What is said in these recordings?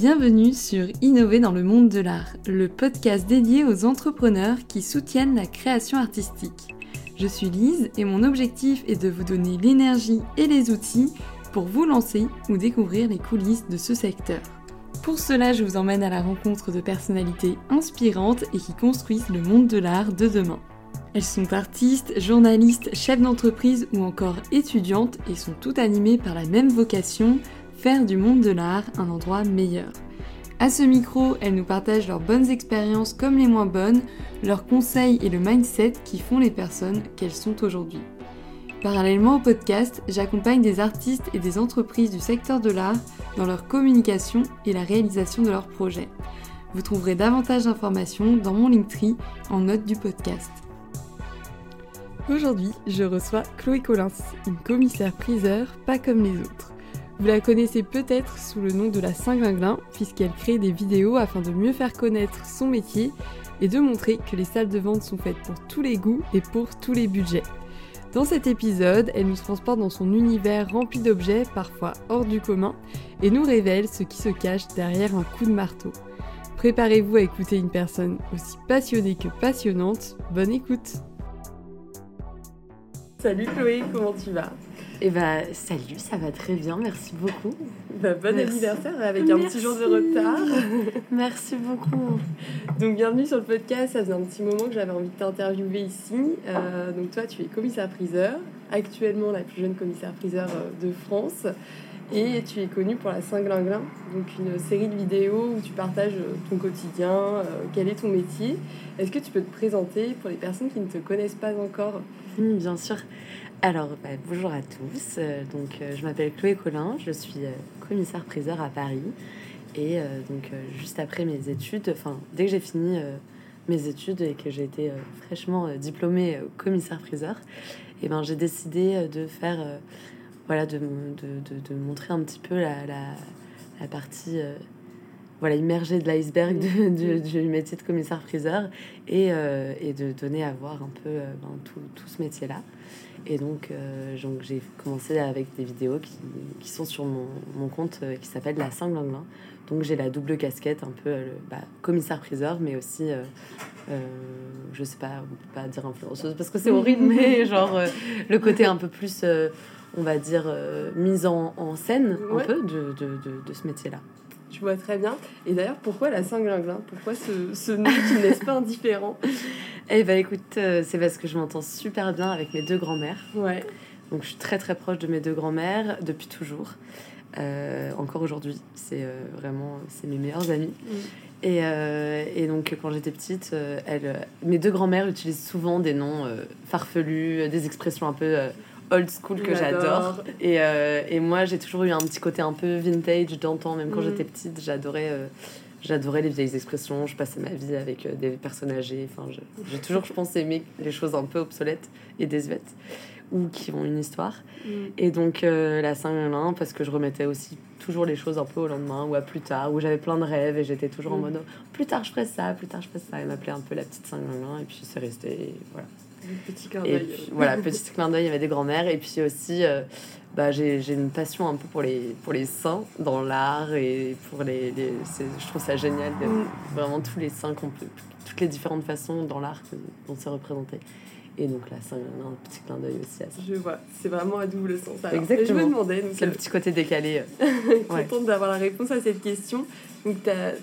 Bienvenue sur Innover dans le monde de l'art, le podcast dédié aux entrepreneurs qui soutiennent la création artistique. Je suis Lise et mon objectif est de vous donner l'énergie et les outils pour vous lancer ou découvrir les coulisses de ce secteur. Pour cela, je vous emmène à la rencontre de personnalités inspirantes et qui construisent le monde de l'art de demain. Elles sont artistes, journalistes, chefs d'entreprise ou encore étudiantes et sont toutes animées par la même vocation, faire du monde de l'art un endroit meilleur. À ce micro, elles nous partagent leurs bonnes expériences comme les moins bonnes, leurs conseils et le mindset qui font les personnes qu'elles sont aujourd'hui. Parallèlement au podcast, j'accompagne des artistes et des entreprises du secteur de l'art dans leur communication et la réalisation de leurs projets. Vous trouverez davantage d'informations dans mon Linktree en note du podcast. Aujourd'hui, je reçois Chloé Collins, une commissaire priseur pas comme les autres. Vous la connaissez peut-être sous le nom de la Saint-Glinglin, puisqu'elle crée des vidéos afin de mieux faire connaître son métier et de montrer que les salles de vente sont faites pour tous les goûts et pour tous les budgets. Dans cet épisode, elle nous transporte dans son univers rempli d'objets parfois hors du commun et nous révèle ce qui se cache derrière un coup de marteau. Préparez-vous à écouter une personne aussi passionnée que passionnante. Bonne écoute Salut Chloé, comment tu vas? Eh bah, salut, ça va très bien, merci beaucoup. Bah, bon anniversaire avec un petit jour de retard. merci beaucoup. Donc, bienvenue sur le podcast. Ça faisait un petit moment que j'avais envie de t'interviewer ici. Euh, donc, toi, tu es commissaire-priseur, actuellement la plus jeune commissaire-priseur euh, de France. Et tu es connue pour la Saint-Glinglin, donc une série de vidéos où tu partages euh, ton quotidien, quel est ton métier. Est-ce que tu peux te présenter pour les personnes qui ne te connaissent pas encore? Bien sûr. Alors, bah, bonjour à tous. Euh, donc, euh, je m'appelle Chloé Collin, je suis euh, commissaire-priseur à Paris. Et donc, juste après mes études, enfin, dès que j'ai fini mes études et que j'ai été fraîchement diplômée commissaire-priseur, et eh ben, j'ai décidé de faire, voilà, de, de, de, montrer un petit peu la, la, la partie voilà, immergée de l'iceberg du métier de commissaire-priseur et, et, de donner à voir un peu ben, tout, tout ce métier-là. Et donc, euh, donc j'ai commencé avec des vidéos qui, qui sont sur mon, mon compte euh, qui s'appelle La Saint-Glinglin. Donc j'ai la double casquette, un peu euh, bah, commissaire-priseur, mais aussi, je sais pas, on peut pas dire influenceuse parce que c'est horrible, mais genre le côté un peu plus, on va dire, mise en, en scène un peu de, de, de, de ce métier-là. Je vois très bien. Et d'ailleurs, pourquoi la Saint-Glinglin Pourquoi ce, ce nom qui ne laisse pas indifférent? Eh ben écoute, euh, c'est parce que je m'entends super bien avec mes deux grands-mères. Ouais. Donc je suis très très proche de mes deux grands-mères depuis toujours. Euh, encore aujourd'hui, c'est euh, vraiment c'est mes meilleures amies. Mm. Et, et, donc quand j'étais petite, elle, mes deux grands-mères utilisent souvent des noms farfelus, des expressions un peu old school que j'adore. Et, et, moi, j'ai toujours eu un petit côté un peu vintage d'antan, même quand mm. j'étais petite, j'adorais J'adorais les vieilles expressions, je passais ma vie avec euh, des personnes âgées. Enfin, j'ai toujours, je pense, aimé les choses un peu obsolètes et désuètes ou qui ont une histoire. Mm. Et donc, euh, la Saint-Glinglin, parce que je remettais aussi toujours les choses un peu au lendemain ou à plus tard, où j'avais plein de rêves et j'étais toujours en mm. mode plus tard je ferai ça, plus tard je ferai ça. Elle m'appelait un peu la petite Saint-Glinglin et puis c'est resté. voilà. Petit clin d'œil. Voilà, petit clin d'œil, il y avait des grands-mères. Et puis aussi, euh, bah, j'ai une passion un peu pour les, pour les saints dans l'art et pour les. les je trouve ça génial, mm. vraiment tous les saints, toutes les différentes façons dans l'art dont c'est représenté. Et donc là, c'est un, petit clin d'œil aussi à ça. Je vois, c'est vraiment à double sens. Exactement. je me demandais. C'est le petit côté décalé. Contente d'avoir la réponse à cette question. Donc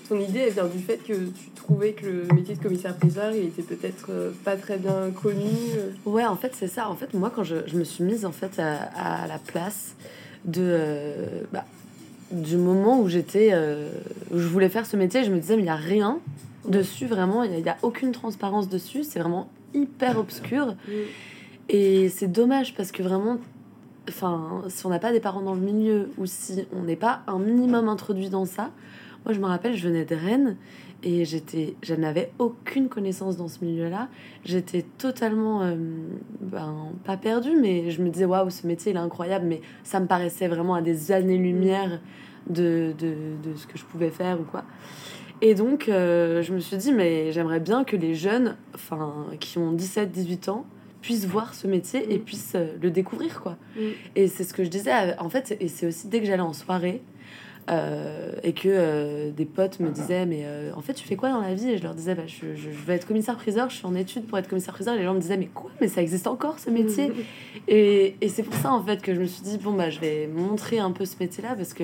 ton idée, elle vient du fait que tu trouvais que le métier de commissaire-priseur, il était peut-être euh, pas très bien connu. Euh. Ouais, en fait, c'est ça. En fait, moi, quand je, je, me suis mise en fait à, la place de... Euh, bah, du moment où j'étais... où je voulais faire ce métier, je me disais, mais il n'y a rien dessus, vraiment. Il n'y a, a, aucune transparence dessus. C'est vraiment hyper obscur. Et c'est dommage parce que vraiment, enfin, si on n'a pas des parents dans le milieu ou si on n'est pas un minimum introduit dans ça, moi je me rappelle, je venais de Rennes et j'étais, je n'avais aucune connaissance dans ce milieu-là. J'étais totalement, euh, ben, pas perdue, mais je me disais waouh, ce métier il est incroyable, mais ça me paraissait vraiment à des années-lumière de, de, de ce que je pouvais faire ou quoi. Et donc, euh, je me suis dit, mais j'aimerais bien que les jeunes, enfin, qui ont 17, 18 ans, puissent voir ce métier et mm. puissent euh, le découvrir, quoi. Mm. Et c'est ce que je disais, en fait, et c'est aussi dès que j'allais en soirée, Euh, et que euh, des potes me disaient mais euh, en fait tu fais quoi dans la vie? Et je leur disais bah, je, je, je, vais être commissaire priseur je suis en études pour être commissaire priseur et les gens me disaient mais quoi? Mais ça existe encore ce métier? Et, et c'est pour ça en fait que je me suis dit bon bah je vais montrer un peu ce métier là parce que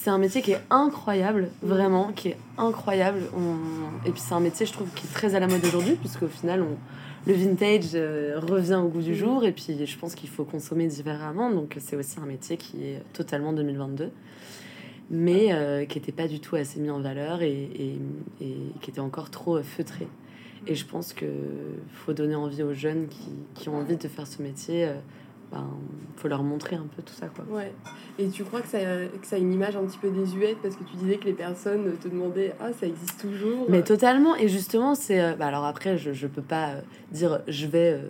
c'est un métier qui est incroyable vraiment qui est incroyable. On... et puis c'est un métier je trouve qui est très à la mode aujourd'hui puisque au final on le vintage revient au goût du jour. Et puis je pense qu'il faut consommer différemment. Donc c'est aussi un métier qui est totalement 2022 mais euh, qui n'était pas du tout assez mis en valeur et, et, et qui était encore trop euh, feutré. Et je pense qu'il faut donner envie aux jeunes qui, qui, ont envie de faire ce métier. Euh, ben, faut leur montrer un peu tout ça. Quoi. Ouais. Et tu crois que ça, que ça a une image un petit peu désuète parce que tu disais que les personnes te demandaient Ah, ça existe toujours? Mais totalement. Et justement, c'est. Bah alors après, je ne peux pas dire Je vais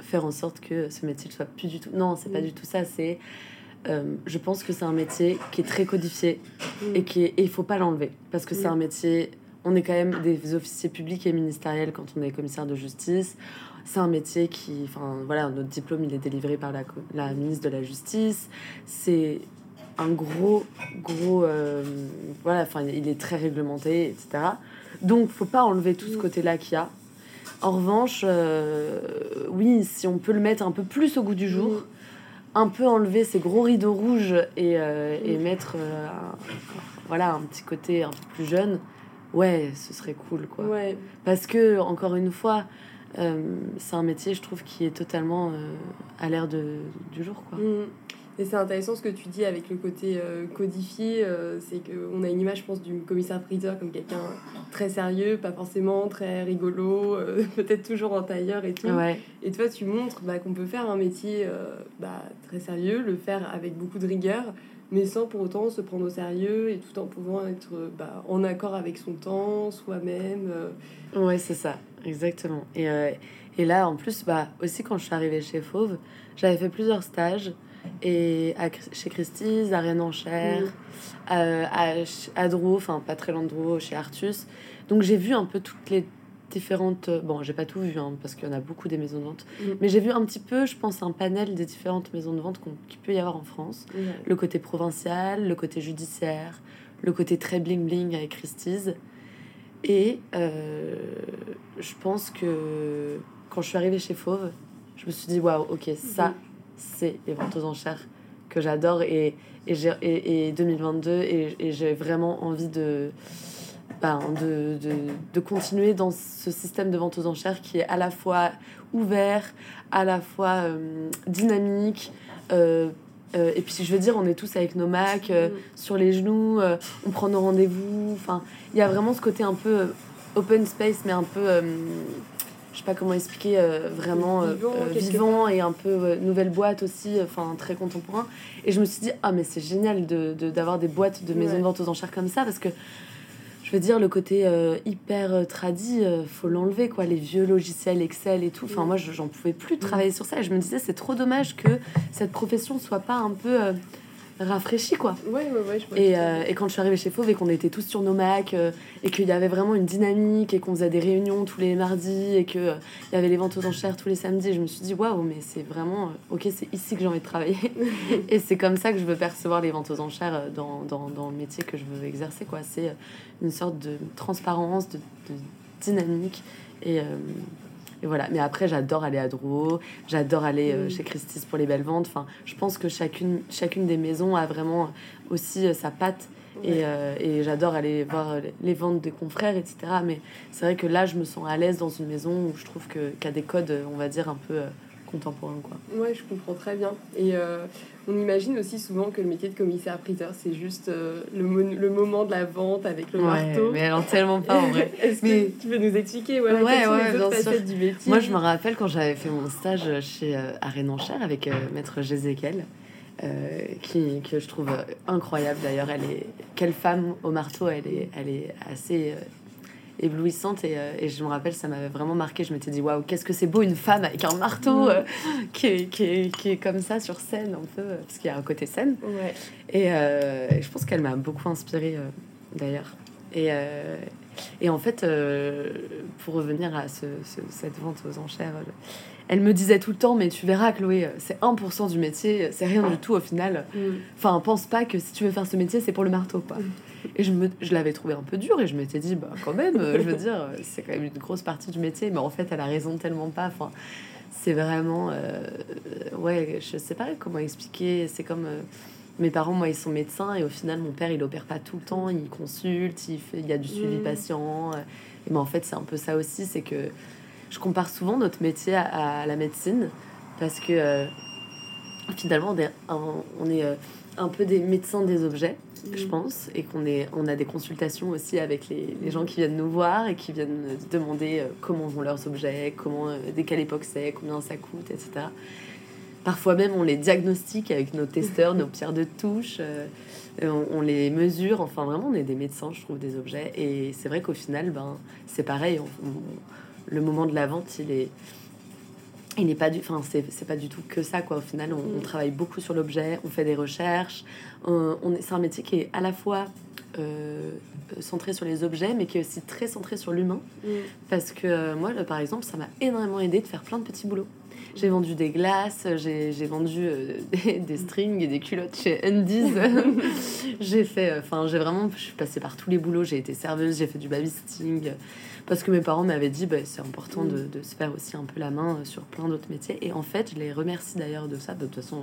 faire en sorte que ce métier ne soit plus du tout. Non, c'est pas du tout ça. C'est euh, je pense que c'est un métier qui est très codifié mm. et qui il faut pas l'enlever parce que c'est mm. un métier on est quand même des officiers publics et ministériels quand on est commissaire de justice c'est un métier qui enfin voilà notre diplôme il est délivré par la, la ministre de la justice c'est un gros gros euh, voilà enfin il est très réglementé etc donc faut pas enlever tout ce mm. côté là qu'il y a en revanche euh, oui si on peut le mettre un peu plus au goût du jour un peu enlever ces gros rideaux rouges et, euh, et mettre euh, un, voilà, un petit côté un peu plus jeune, ouais, ce serait cool, quoi. Ouais. Parce que, encore une fois, c'est un métier, je trouve, qui est totalement à l'air du jour, quoi. Mmh. Et c'est intéressant ce que tu dis avec le côté euh, codifié, euh, c'est qu'on a une image, je pense, du commissaire-priseur comme quelqu'un très sérieux, pas forcément très rigolo, euh, peut-être toujours en tailleur et tout. Et toi, tu montres bah, qu'on peut faire un métier bah, très sérieux, le faire avec beaucoup de rigueur, mais sans pour autant se prendre au sérieux et tout en pouvant être bah, en accord avec son temps, soi-même. Ouais, c'est ça, exactement. Et, et là, en plus, bah, aussi quand je suis arrivée chez Fauve, j'avais fait plusieurs stages et à, chez Christie's, à Rennes en Cher, à, à, enfin pas très loin de Drouot, chez Artus. Donc j'ai vu un peu toutes les différentes. Bon, j'ai pas tout vu hein, parce qu'il y en a beaucoup des maisons de vente, mm. mais j'ai vu un petit peu, je pense, un panel des différentes maisons de vente qu'il peut y avoir en France. Le côté provincial, le côté judiciaire, le côté très bling bling avec Christie's. Et euh, je pense que quand je suis arrivée chez Fauve, je me suis dit waouh, ok, ça, mm c'est les ventes aux enchères que j'adore et, et, et, 2022 et, et j'ai vraiment envie de, ben, de, de, de, continuer dans ce système de vente aux enchères qui est à la fois ouvert, à la fois euh, dynamique. Euh, euh, et puis je veux dire, on est tous avec nos Macs mm. sur les genoux, on prend nos rendez-vous. Enfin, il y a vraiment ce côté un peu open space, mais un peu je sais pas comment expliquer, euh, vraiment euh, euh, vivant, et un peu nouvelle boîte aussi, enfin très contemporain. Et je me suis dit, ah, mais c'est génial d'avoir de, d'avoir des boîtes de maisons de vente aux enchères comme ça parce que je veux dire, le côté hyper tradit, faut l'enlever, quoi. Les vieux logiciels Excel et tout. Enfin, moi, j'en pouvais plus travailler sur ça. Et je me disais, c'est trop dommage que cette profession soit pas un peu rafraîchi quoi. Ouais, ouais, ouais, et, euh, et, quand je suis arrivée chez Fauve et qu'on était tous sur nos Macs euh, et qu'il y avait vraiment une dynamique et qu'on faisait des réunions tous les mardis et qu'il il y avait les ventes aux enchères tous les samedis, je me suis dit waouh, mais c'est vraiment euh, ok, c'est ici que j'ai envie de travailler. et c'est comme ça que je veux percevoir les ventes aux enchères dans, dans, dans le métier que je veux exercer quoi. C'est une sorte de transparence, de, de dynamique et et voilà. Mais après, j'adore aller à Drouot, j'adore aller euh, chez Christie's pour les belles ventes. Enfin, je pense que chacune, chacune des maisons a vraiment aussi euh, sa patte. Et, euh, et j'adore aller voir les ventes des confrères, etc. Mais c'est vrai que là, je me sens à l'aise dans une maison où je trouve qu'il y a des codes, on va dire, un peu contemporain. Quoi. Ouais, je comprends très bien. Et euh, on imagine aussi souvent que le métier de commissaire-priseur, c'est juste euh, le, le, moment de la vente avec le marteau. Mais alors tellement pas en vrai. Est-ce mais... que tu peux nous expliquer voilà, ouais, ouais, les du métier? Moi, je me rappelle quand j'avais fait mon stage chez euh, Enchère avec euh, Maître Jézéquel. qui, que je trouve incroyable d'ailleurs. Elle est quelle femme au marteau. Elle est, elle est assez éblouissante et, euh, et, je me rappelle ça m'avait vraiment marqué je m'étais dit waouh qu'est-ce que c'est beau une femme avec un marteau mm. euh, qui, est, qui, est, qui, est, comme ça sur scène un peu parce qu'il y a un côté scène ouais. et, euh, et, je pense qu'elle m'a beaucoup inspirée d'ailleurs et Et en fait, euh, pour revenir à ce, cette vente aux enchères, euh, elle me disait tout le temps, mais tu verras, Chloé, c'est 1% du métier, c'est rien du tout au final. Mm. Enfin, pense pas que si tu veux faire ce métier, c'est pour le marteau, quoi. Et je, me, je l'avais trouvé un peu dur et je m'étais dit, bah quand même, je veux dire, c'est quand même une grosse partie du métier, mais en fait, elle a raison tellement pas. Enfin, c'est vraiment. Euh, ouais, je sais pas comment expliquer. C'est comme. Euh, mes parents, moi, ils sont médecins et au final, mon père, il opère pas tout le temps, il consulte, il, fait, il y a du suivi mmh. patient. Et en fait, c'est un peu ça aussi, c'est que je compare souvent notre métier à, la médecine parce que euh, finalement, on est, on est un peu des médecins des objets je mm. pense, et qu'on est, on a des consultations aussi avec les, les, gens qui viennent nous voir et qui viennent demander euh, comment vont leurs objets, comment, euh, dès quelle époque c'est, combien ça coûte, etc. Parfois même, on les diagnostique avec nos testeurs, nos pierres de touche, euh, on, les mesure. Enfin, vraiment, on est des médecins, je trouve, des objets. Et c'est vrai qu'au final, ben, c'est pareil. le moment de la vente, il est il n'est pas du enfin c'est pas du tout que ça quoi au final on, mm. travaille beaucoup sur l'objet on fait des recherches on, est c'est un métier qui est à la fois euh, centré sur les objets mais qui est aussi très centré sur l'humain mm. parce que euh, moi par exemple ça m'a énormément aidé de faire plein de petits boulots j'ai vendu des glaces, j'ai vendu euh, des, strings et des culottes chez Undies. j'ai fait, enfin, j'ai vraiment, je suis passée par tous les boulots. J'ai été serveuse, j'ai fait du babysitting, parce que mes parents m'avaient dit bah, c'est important de, de, se faire aussi un peu la main sur plein d'autres métiers. Et en fait, je les remercie d'ailleurs de ça. De toute façon,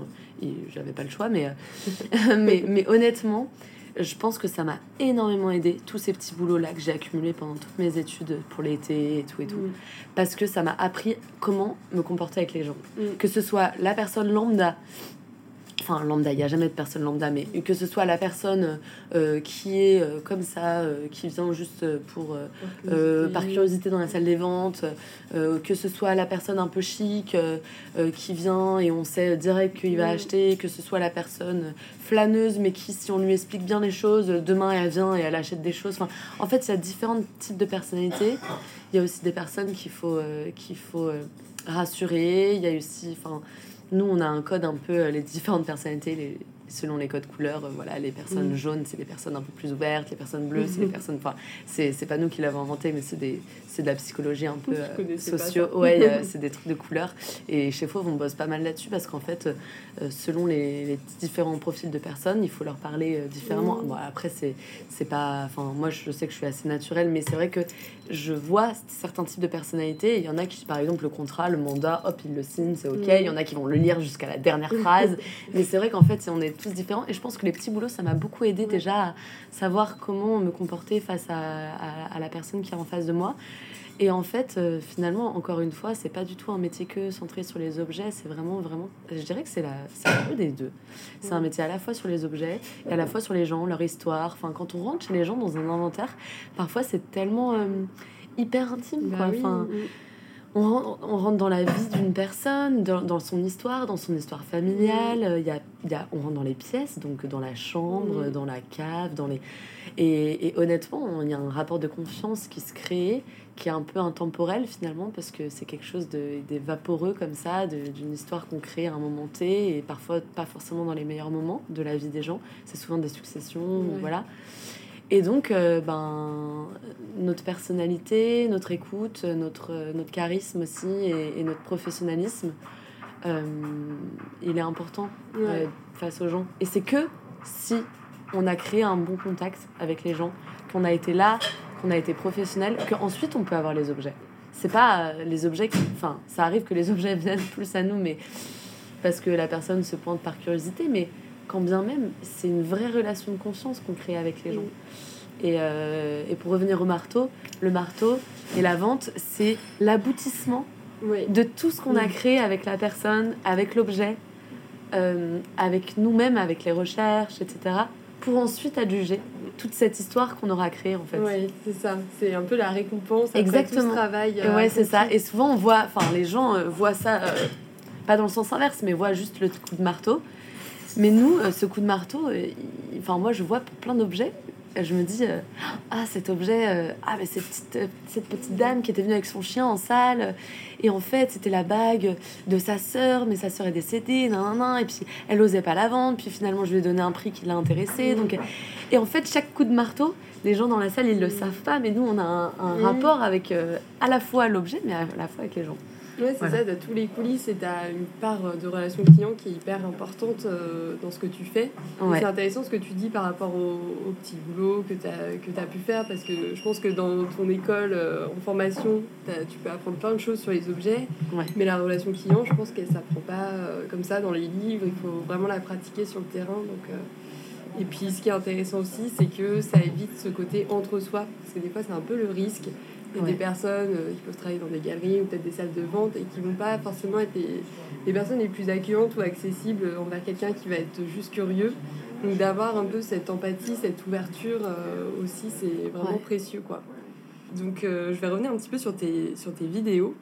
j'avais pas le choix, mais, euh, mais, mais honnêtement, je pense que ça m'a énormément aidé, tous ces petits boulots-là que j'ai accumulés pendant toutes mes études pour l'été et tout et tout. Mm. Parce que ça m'a appris comment me comporter avec les gens. Mm. Que ce soit la personne lambda enfin lambda, il n'y a jamais de personne lambda, mais que ce soit la personne euh, qui est euh, comme ça, euh, qui vient juste pour par curiosité dans la salle des ventes, que ce soit la personne un peu chic qui vient et on sait direct qu'il va acheter, que ce soit la personne flâneuse mais qui si on lui explique bien les choses, demain elle vient et elle achète des choses. Enfin, en fait, il y a différents types de personnalités. Il y a aussi des personnes qu'il faut qu'il faut rassurer. Il y a aussi, enfin nous, on a un code un peu, euh, les différentes personnalités, selon les codes couleurs, euh, voilà, les personnes mm. jaunes, c'est les personnes un peu plus ouvertes, les personnes bleues, c'est les personnes. Enfin, c'est pas nous qui l'avons inventé, mais c'est de la psychologie un peu euh, sociaux. Ouais, c'est des trucs de couleurs. Et chez Fauve, on bosse pas mal là-dessus parce qu'en fait, selon les, différents profils de personnes, il faut leur parler différemment. Mm. Bon, après, c'est pas. Enfin, moi, je sais que je suis assez naturelle, mais c'est vrai que je vois certains types de personnalités. Il y en a qui, par exemple, le contrat, le mandat, hop, ils le signent, c'est ok. Il y en a qui vont le lire jusqu'à la dernière phrase. mais c'est vrai qu'en fait, on est tous différents. Et je pense que les petits boulots, ça m'a beaucoup aidé déjà à savoir comment me comporter face à, à, la personne qui est en face de moi. Et en fait, euh, finalement, encore une fois, c'est pas du tout un métier que centré sur les objets. C'est vraiment, vraiment. Je dirais que c'est un peu des deux. C'est un métier à la fois sur les objets et à la fois sur les gens, leur histoire. Enfin, quand on rentre chez les gens dans un inventaire, parfois c'est tellement euh, hyper intime. Quoi. Bah enfin, on, rentre, dans la vie d'une personne, dans, son histoire, dans son histoire familiale. Il y a, y a, on rentre dans les pièces, donc dans la chambre, dans la cave, dans les. Et, et honnêtement, il y a un rapport de confiance qui se crée qui est un peu intemporel finalement parce que c'est quelque chose de, vaporeux comme ça, d'une histoire qu'on crée à un moment T et parfois pas forcément dans les meilleurs moments de la vie des gens. C'est souvent des successions, voilà. Et donc, euh, ben, notre personnalité, notre écoute, notre, notre charisme aussi et, notre professionnalisme, euh, il est important euh, face aux gens. Et c'est que si on a créé un bon contact avec les gens, qu'on a été là, qu'on a été professionnel, qu'ensuite on peut avoir les objets. C'est pas les objets qui. Enfin, ça arrive que les objets viennent plus à nous, mais parce que la personne se pointe par curiosité, mais quand bien même, c'est une vraie relation de confiance qu'on crée avec les gens. Et, euh, et, pour revenir au marteau, le marteau et la vente, c'est l'aboutissement de tout ce qu'on a créé avec la personne, avec l'objet, euh, avec nous-mêmes, avec les recherches, etc pour ensuite adjuger toute cette histoire qu'on aura créée en fait. Oui, c'est ça. C'est un peu la récompense après Exactement. tout ce travail. Euh, ouais, c'est ça. Et souvent on voit, enfin les gens euh, voient ça, pas dans le sens inverse, mais voient juste le coup de marteau. Mais nous, ce coup de marteau, enfin moi je vois pour plein d'objets, je me dis euh, ah cet objet euh, ah mais cette petite, euh, cette petite dame qui était venue avec son chien en salle et en fait c'était la bague de sa sœur mais sa sœur est décédée nan, nan, nan, et puis elle osait pas la vendre puis finalement je lui ai donné un prix qui l'a intéressé donc et en fait chaque coup de marteau les gens dans la salle ils le savent pas mais nous on a un, un Mhm. rapport avec euh, à la fois l'objet mais à la fois avec les gens Ouais, c'est Voilà. ça, t'as tous les coulisses et t'as une part euh, de relation client qui est hyper importante euh, dans ce que tu fais. Ouais C'est intéressant ce que tu dis par rapport au, au petit boulot que tu as, que as pu faire parce que je pense que dans ton école euh, en formation, tu peux apprendre plein de choses sur les objets, Ouais. mais la relation client, je pense qu'elle s'apprend pas euh, comme ça dans les livres, il faut vraiment la pratiquer sur le terrain. Donc, Et puis ce qui est intéressant aussi, c'est que ça évite ce côté entre soi, parce que des fois c'est un peu le risque. Il y a Ouais. des personnes euh, qui peuvent travailler dans des galeries ou peut-être des salles de vente et qui vont pas forcément être les, les personnes les plus accueillantes ou accessibles envers quelqu'un qui va être juste curieux. Donc d'avoir un peu cette empathie, cette ouverture euh, aussi, c'est vraiment Ouais. précieux quoi. Donc euh, je vais revenir un petit peu sur tes, sur tes vidéos.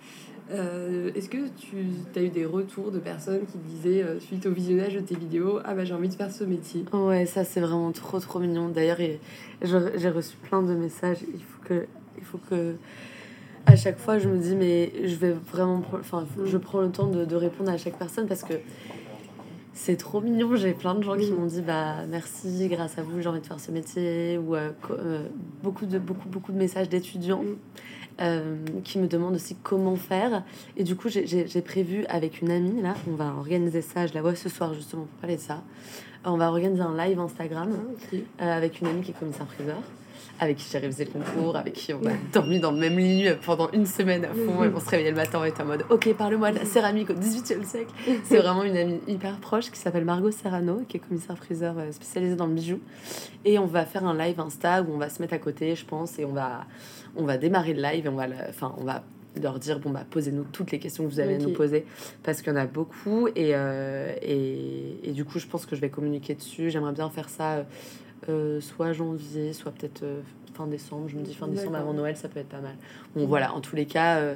Euh, Est-ce que tu as eu des retours de personnes qui disaient euh, suite au visionnage de tes vidéos Ah bah j'ai envie de faire ce métier Ouais, ça c'est vraiment trop trop mignon. D'ailleurs, j'ai reçu plein de messages. Il faut que, il faut que, à chaque fois, je me dis mais je vais vraiment, enfin, je prends le temps de, de répondre à chaque personne parce que c'est trop mignon. J'ai plein de gens qui m'ont dit bah merci, grâce à vous, j'ai envie de faire ce métier ou euh, euh, beaucoup de beaucoup beaucoup de messages d'étudiants. Mm. euh, qui me demandent aussi comment faire et du coup j'ai- prévu avec une amie là on va organiser ça je la vois ce soir justement pour parler de ça on va organiser un live Instagram Ah, euh, avec une amie qui est commissaire priseur, avec qui j'ai révisé le concours, avec qui on a dormi dans le même lit euh, pendant une semaine à fond, et on se réveillait le matin, on était en mode Ok, parle-moi de la céramique au 18e siècle. C'est vraiment une amie hyper proche qui s'appelle Margot Serrano, qui est commissaire priseur euh, spécialisée dans le bijou. Et on va faire un live Insta où on va se mettre à côté, je pense, et on va, on va démarrer le live et on va, le- enfin, on va leur dire bon bah posez-nous toutes les questions que vous avez à nous poser parce qu'il y en a beaucoup et, euh, et, et du coup je pense que je vais communiquer dessus j'aimerais bien faire ça euh, euh, soit janvier soit peut-être euh, fin décembre. Je me dis fin décembre avant Noël ça peut être pas mal. Bon voilà. En tous les cas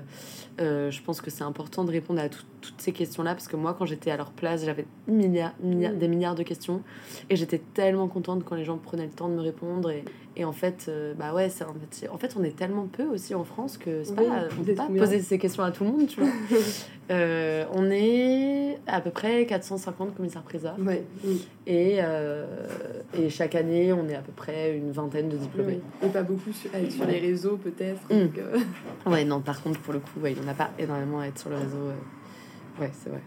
euh, je pense que c'est important de répondre à tout- toutes ces questions là parce que moi quand j'étais à leur place j'avais Mm. des milliards de questions et j'étais tellement contente quand les gens prenaient le temps de me répondre et, et en fait euh, bah ouais métier en fait on est tellement peu aussi en France que c'est Oui, pas on peut pas poser ces questions à tout le monde tu vois Euh, on est à peu près 450 commissaires priseurs Ouais. et, et chaque année on est à peu près une vingtaine de diplômés. Oui. Et pas beaucoup sur, les réseaux peut-être. Mm. donc, euh, Ouais non par contre pour le coup ouais, il n'y en a pas énormément à être sur le réseau. euh. Ouais c'est vrai.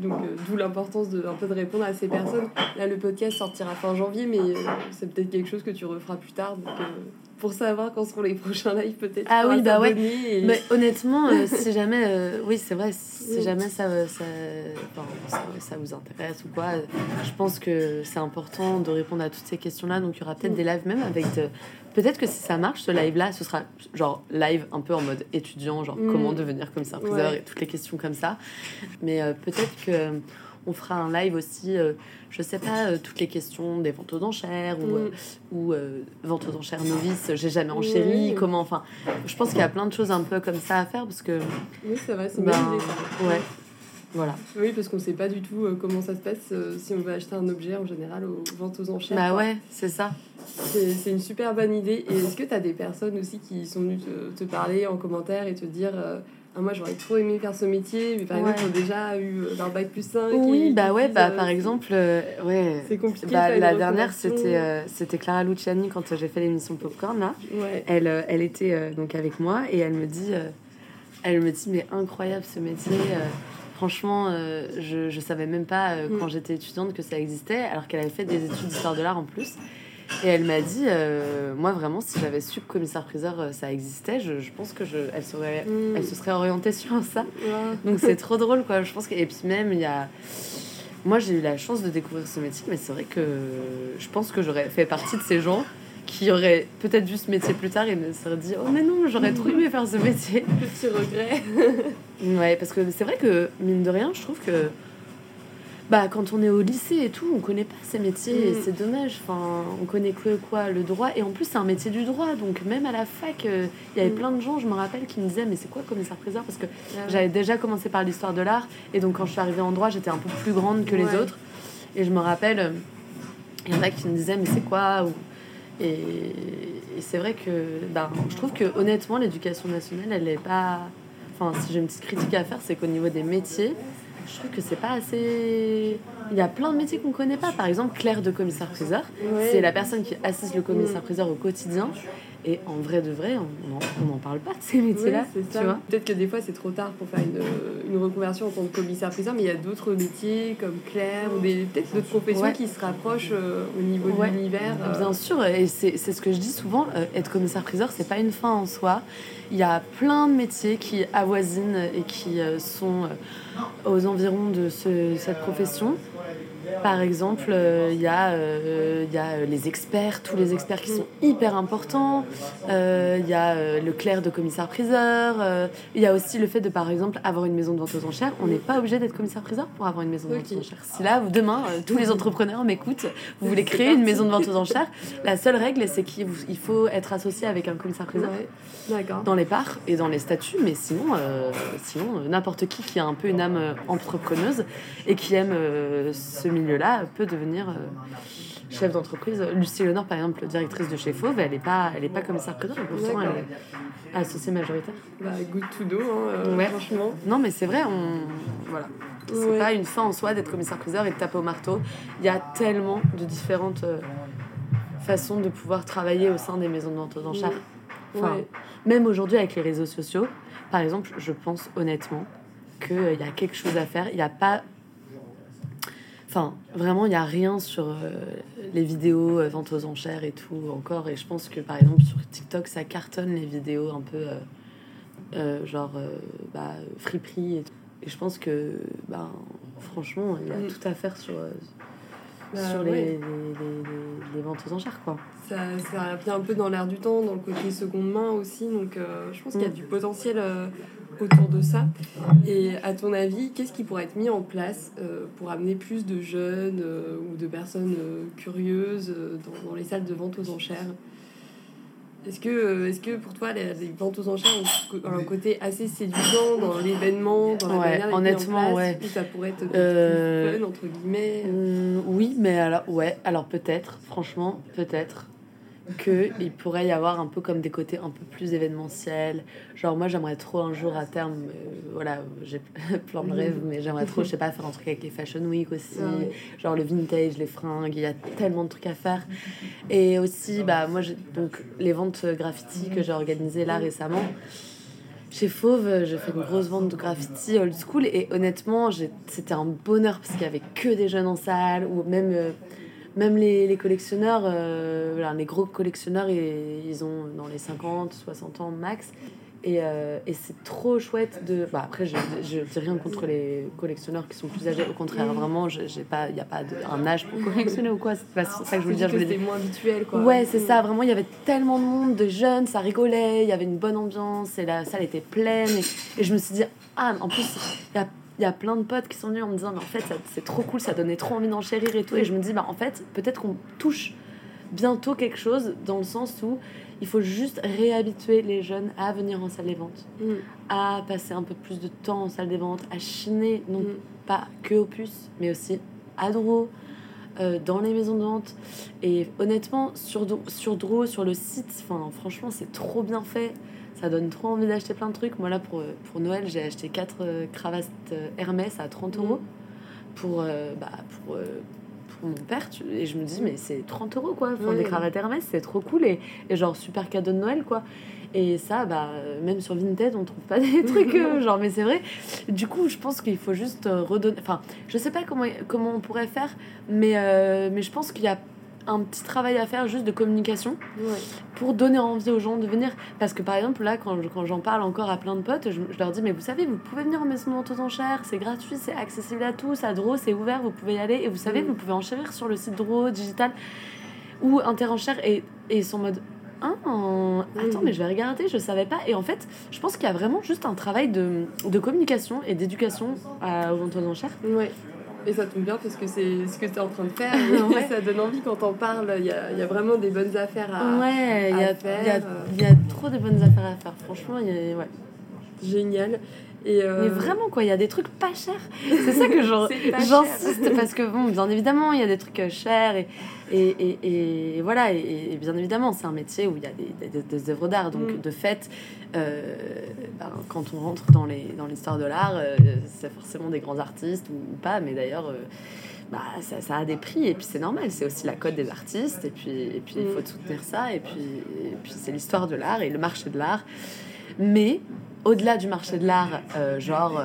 Donc, euh, d'où l'importance de, un peu de répondre à ces personnes. Là, le podcast sortira fin janvier, mais euh, c'est peut-être quelque chose que tu referas plus tard. Donc, euh, pour savoir quand seront les prochains lives, peut-être. Ah oui, bah ouais. et- Mais honnêtement, si jamais, oui, c'est vrai, si Oui. jamais ça, ça, enfin, ça, ça vous intéresse ou quoi, je pense que c'est important de répondre à toutes ces questions-là. Donc, il y aura peut-être Mm. des lives même avec. de- Peut-être que si ça marche, ce live-là, ce sera genre live un peu en mode étudiant, genre Mm. comment devenir commissaire priseur Ouais. et toutes les questions comme ça. Mais euh, peut-être que euh, on fera un live aussi, euh, je sais pas, euh, toutes les questions des ventes aux enchères ou, Mm. ou euh, vente aux enchères novices, j'ai jamais enchéri, comment, enfin, je pense qu'il y a plein de choses un peu comme ça à faire parce que, Oui, c'est vrai, c'est ben, ça. ouais, voilà. Oui, parce qu'on sait pas du tout euh, comment ça se passe euh, si on veut acheter un objet en général aux ventes aux enchères. Bah quoi. ouais, c'est ça. C'est une super bonne idée. Et est-ce que tu as des personnes aussi qui sont venues te, te parler en commentaire et te dire euh, ah, Moi j'aurais trop aimé faire ce métier, mais par Ouais. exemple, déjà eu leur bac plus 5 Oui, et bah ouais, bah euh, par exemple, euh, ouais. C'est compliqué. Bah, la dernière, c'était euh, c'était Clara Luciani quand j'ai fait l'émission Popcorn là. Ouais. Elle, elle était donc avec moi et elle me dit, elle me dit mais incroyable ce métier. Franchement, euh, je je savais même pas euh, Mm. quand j'étais étudiante que ça existait, alors qu'elle avait fait des études d'histoire de l'art en plus. Et elle m'a dit, euh, moi vraiment, si j'avais su que commissaire priseur euh, ça existait, je, je pense que je, elle serait, Mm. elle se serait orientée sur ça. Donc c'est trop drôle quoi. Je pense que et puis même il y a moi j'ai eu la chance de découvrir ce métier mais c'est vrai que je pense que j'aurais fait partie de ces gens qui auraient peut-être vu ce métier plus tard et me seraient dit oh mais non j'aurais trop aimé faire ce métier. Petit regret. Ouais parce que c'est vrai que mine de rien je trouve que bah quand on est au lycée et tout on connaît pas ces métiers et Mm. c'est dommage. Enfin on connaît que quoi le droit et en plus c'est un métier du droit donc même à la fac euh, il y avait Mm. plein de gens je me rappelle qui me disaient mais c'est quoi commissaire priseur? Parce que Ah j'avais déjà commencé par l'histoire de l'art et donc quand je suis arrivée en droit j'étais un peu plus grande que les autres et je me rappelle euh, il y en a qui me disaient mais c'est quoi? Ou Et, et c'est vrai que ben, je trouve que honnêtement, l'éducation nationale, elle n'est pas. Enfin, si j'ai une petite critique à faire, c'est qu'au niveau des métiers, je trouve que c'est pas assez. Il y a plein de métiers qu'on connaît pas. Par exemple, Claire de commissaire-priseur, c'est la personne qui assiste le commissaire-priseur au quotidien. Et en vrai de vrai, on n'en parle pas de ces métiers-là. Oui, c'est ça. tu vois Peut-être que des fois c'est trop tard pour faire une, une reconversion en tant que commissaire-priseur, mais il y a d'autres métiers comme Claire ou peut-être d'autres professions Ouais. qui se rapprochent euh, au niveau Ouais. de l'univers. euh. Bien sûr, et c'est ce que je dis souvent, euh, être commissaire-priseur, c'est pas une fin en soi. Il y a plein de métiers qui avoisinent et qui sont aux environs de ce- cette profession. Par exemple, euh, il y, a, euh, il y a euh, les experts, tous les experts qui sont hyper importants. Euh, Il y a le clerc de commissaire-priseur. Il y a aussi le fait de, par exemple, avoir une maison de vente aux enchères. On n'est pas obligé d'être commissaire-priseur pour avoir une maison de vente aux enchères. Si là, demain, tous les entrepreneurs m'écoutent, vous voulez créer une maison de vente aux enchères, la seule règle, c'est qu'il faut être associé avec un commissaire-priseur Ouais. Dans les parts et dans les statuts, mais sinon, sinon n'importe qui qui a un peu une âme entrepreneuse et qui aime ce milieu-là peut devenir euh, chef d'entreprise. Lucie Léonard, par exemple, directrice de chez Fauve, elle n'est pas, elle est pas commissaire priseur, pourtant elle est associée majoritaire. Bah, good to know, hein, euh, Ouais. franchement. Non, mais c'est vrai, on voilà. C'est Ouais. pas une fin en soi d'être commissaire priseur et de taper au marteau. Il y a tellement de différentes euh, façons de pouvoir travailler au sein des maisons de vente aux enchères. Enfin. Même aujourd'hui avec les réseaux sociaux, par exemple, je pense honnêtement qu'il y a quelque chose à faire. Il n'y a pas. Enfin, vraiment, il n'y a rien sur euh, les vidéos, euh, vente aux enchères et tout encore. Et je pense que par exemple sur TikTok, ça cartonne les vidéos un peu euh, euh, genre bah, friperie et tout. Et je pense que, bah, franchement, il y a Mm. tout à faire sur, Bah, sur les, ouais. les, les- ventes aux enchères, quoi. Ça, ça vient un peu dans l'air du temps, dans le côté seconde main aussi. Donc, je pense qu'il y a Mm. du potentiel autour de ça. Et à ton avis, qu'est-ce qui pourrait être mis en place euh, pour amener plus de jeunes euh, ou de personnes euh, curieuses euh, dans, dans les salles de vente aux enchères? Est-ce que, est-ce que pour toi, les, les ventes aux enchères ont un côté assez séduisant dans l'événement, dans la Ouais, manière mis en honnêtement, place, ouais. Ou ça pourrait être Euh, plus fun, entre guillemets? Hum, oui, mais alors, ouais, alors peut-être, franchement, peut-être qu'il pourrait y avoir un peu comme des côtés un peu plus événementiels. Genre, moi, j'aimerais trop un jour à terme, euh, voilà, j'ai plein de rêves, mais j'aimerais trop, je sais pas, faire un truc avec les Fashion Week aussi, genre le vintage, les fringues, il y a tellement de trucs à faire. Et aussi, bah, moi, donc les ventes graffiti que j'ai organisées là récemment. Chez Fauve, j'ai fait une grosse vente de graffiti old school et honnêtement, c'était un bonheur parce qu'il y avait que des jeunes en salle ou même, euh, même les, les collectionneurs, euh, voilà, les gros collectionneurs, ils, ils ont dans les 50, 60 ans max. Et, euh, et c'est trop chouette de. Bah après, je, je dis rien contre les collectionneurs qui sont plus âgés. Au contraire, vraiment, il n'y a pas de, un âge pour collectionner ou quoi. C'est pas ça que je voulais dire. Je voulais dire c'était moins habituel, quoi. Ouais, c'est Mm. ça. Vraiment, il y avait tellement de monde, de jeunes, ça rigolait, il y avait une bonne ambiance et la salle était pleine. Et, et je me suis dit, ah, en plus, il y a, il y a plein de potes qui sont venus en me disant, mais en fait, c'est trop cool, ça donnait trop envie d'enchérir et tout. Et je me dis, bah, en fait, peut-être qu'on touche bientôt quelque chose dans le sens où il faut juste réhabituer les jeunes à venir en salle des ventes, Mm. à passer un peu plus de temps en salle des ventes, à chiner, non Mm. pas que au puces, mais aussi à Dro, euh, dans les maisons de vente. Et honnêtement, sur, sur Dro, sur le site, enfin, franchement, c'est trop bien fait. Ça donne trop envie d'acheter plein de trucs. Moi, là, pour, pour Noël, j'ai acheté 4 cravates euh, Hermès à 30 euros pour, euh, bah, pour, euh, pour mon père. tu- Et je me dis, mais c'est 30 euros, quoi. Enfin, Ouais. Des cravates Hermès, c'est trop cool. Et, et genre, super cadeau de Noël, quoi. Et ça, bah, euh, même sur Vinted, on trouve pas des trucs euh, genre, mais c'est vrai. Du coup, je pense qu'il faut juste euh, redonner. Enfin, je sais pas comment, comment on pourrait faire, mais, euh, mais je pense qu'il y a un petit travail à faire juste de communication Ouais. pour donner envie aux gens de venir. Parce que par exemple, là, quand, quand j'en parle encore à plein de potes, je, je leur dis, mais vous savez, vous pouvez venir en maison de vente aux enchères, c'est gratuit, c'est accessible à tous, à Dro, c'est ouvert, vous pouvez y aller. Et vous savez, Mm. vous pouvez enchérir sur le site Dro digital ou Interenchère. Et, et ils sont en mode, ah, en- attends, mais je vais regarder, je savais pas. Et en fait, je pense qu'il y a vraiment juste un travail de, de communication et d'éducation à- aux ventes aux enchères. Ouais. Et ça tombe bien parce que c'est ce que tu es en train de faire. Ouais. ça donne envie quand on parle. Il y a, y a vraiment des bonnes affaires à. ouais, y, à a- faire, il y a- il y a trop de bonnes affaires à faire. Franchement, il y a, ouais. Génial. Et euh, Mais vraiment, quoi, il y a des trucs pas chers. C'est ça que j'insiste, parce que, bon, bien évidemment, il y a des trucs euh, chers, et, et, et, et voilà, et, et bien évidemment, c'est un métier où il y a des, des, des œuvres d'art. Donc, Mm. de fait, euh, ben, quand on rentre dans les dans l'histoire de l'art, euh, c'est forcément des grands artistes ou, ou pas, mais d'ailleurs. euh, bah, ça, ça a des prix et puis c'est normal, c'est aussi la cote des artistes et puis et puis il faut Mm. soutenir ça et puis et puis c'est l'histoire de l'art et le marché de l'art. Mais au-delà du marché de l'art, genre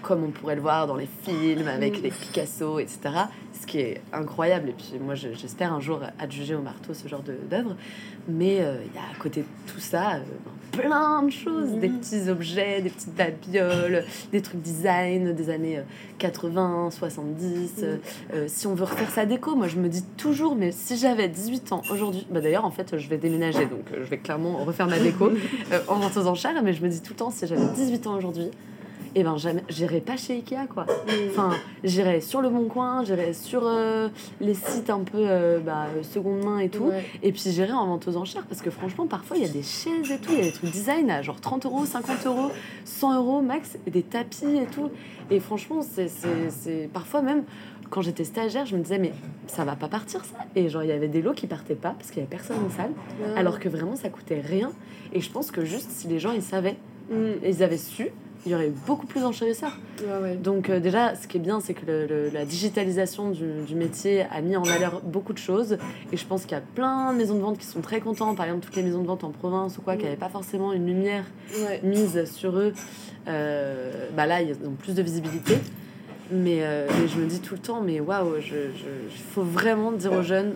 comme on pourrait le voir dans les films avec Mm. les Picasso, etc. Ce qui est incroyable. Et puis moi, je- j'espère un jour adjuger au marteau ce genre de- d'œuvre. Mais euh, il y a à côté de tout ça euh, plein de choses, Mm. des petits objets, des petites babioles, des trucs design des années euh, 80, 70. Mm. euh, euh, si on veut refaire sa déco, moi je me dis toujours, mais si j'avais 18 ans aujourd'hui, bah d'ailleurs en fait je vais déménager, donc euh, je vais clairement refaire ma déco euh, en vente aux enchères, mais je me dis tout le temps, si j'avais 18 ans aujourd'hui, et ben jamais, j'irais pas chez Ikea quoi. Enfin, j'irais sur le Bon Coin, j'irais sur euh, les sites un peu euh, bah, euh, seconde main et tout. Ouais. Et puis j'irais en vente aux enchères parce que franchement, parfois il y a des chaises et tout, il y a des trucs design à genre 30 euros, 50 euros, 100 euros max, et des tapis et tout. Et franchement, c'est- parfois même quand j'étais stagiaire, je me disais, mais ça va pas partir ça. Et genre, il y avait des lots qui partaient pas parce qu'il y avait personne en salle, Ah. alors que vraiment ça coûtait rien. Et je pense que juste si les gens ils savaient, Mm. ils avaient su, il y aurait beaucoup plus d'enchérisseurs. Ouais, ouais. Donc euh, déjà, ce qui est bien, c'est que le- le- la digitalisation du, du métier a mis en valeur beaucoup de choses. Et je pense qu'il y a plein de maisons de vente qui sont très contents. Par exemple, toutes les maisons de vente en province ou quoi, qui n'avaient pas forcément une lumière Ouais. mise sur eux. euh, bah là, ils ont plus de visibilité. Mais, euh, mais je me dis tout le temps, mais waouh, je, je- il faut vraiment dire aux jeunes,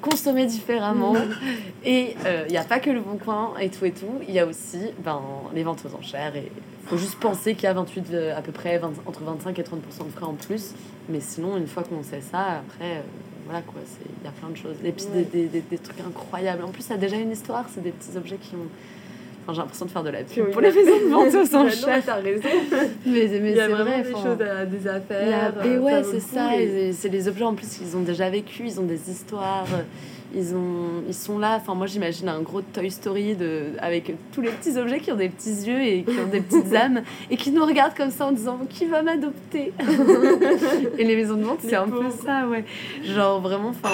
consommer différemment. Et il n'y a pas que le bon coin et tout et tout. Il y a aussi ben, les ventes aux enchères. Et il faut juste penser qu'il y a 28, euh, à peu près 20 entre 25 et 30 de frais en plus. Mais sinon, une fois qu'on sait ça, après, euh, voilà quoi, il y a plein de choses. Et puis Ouais. des, des, des, des trucs incroyables. En plus, ça a déjà une histoire. C'est des petits objets qui ont. Enfin, j'ai l'impression de faire de la pub pour les maisons de vente Ouais, non, enchères. t'as raison. Mais, mais Il y a c'est vraiment vrai. des enfin, choses, à- des affaires. a- euh, ouais, ça vaut c'est ça. et- et C'est les objets en plus qu'ils ont déjà vécu, ils ont des histoires. Ils, ont, ils sont là. Enfin, moi, j'imagine un gros Toy Story de, avec tous les petits objets qui ont des petits yeux et qui ont des petites âmes et qui nous regardent comme ça en disant Qui va m'adopter? Et les maisons de vente, c'est un peu ça, ouais. Genre, vraiment, enfin.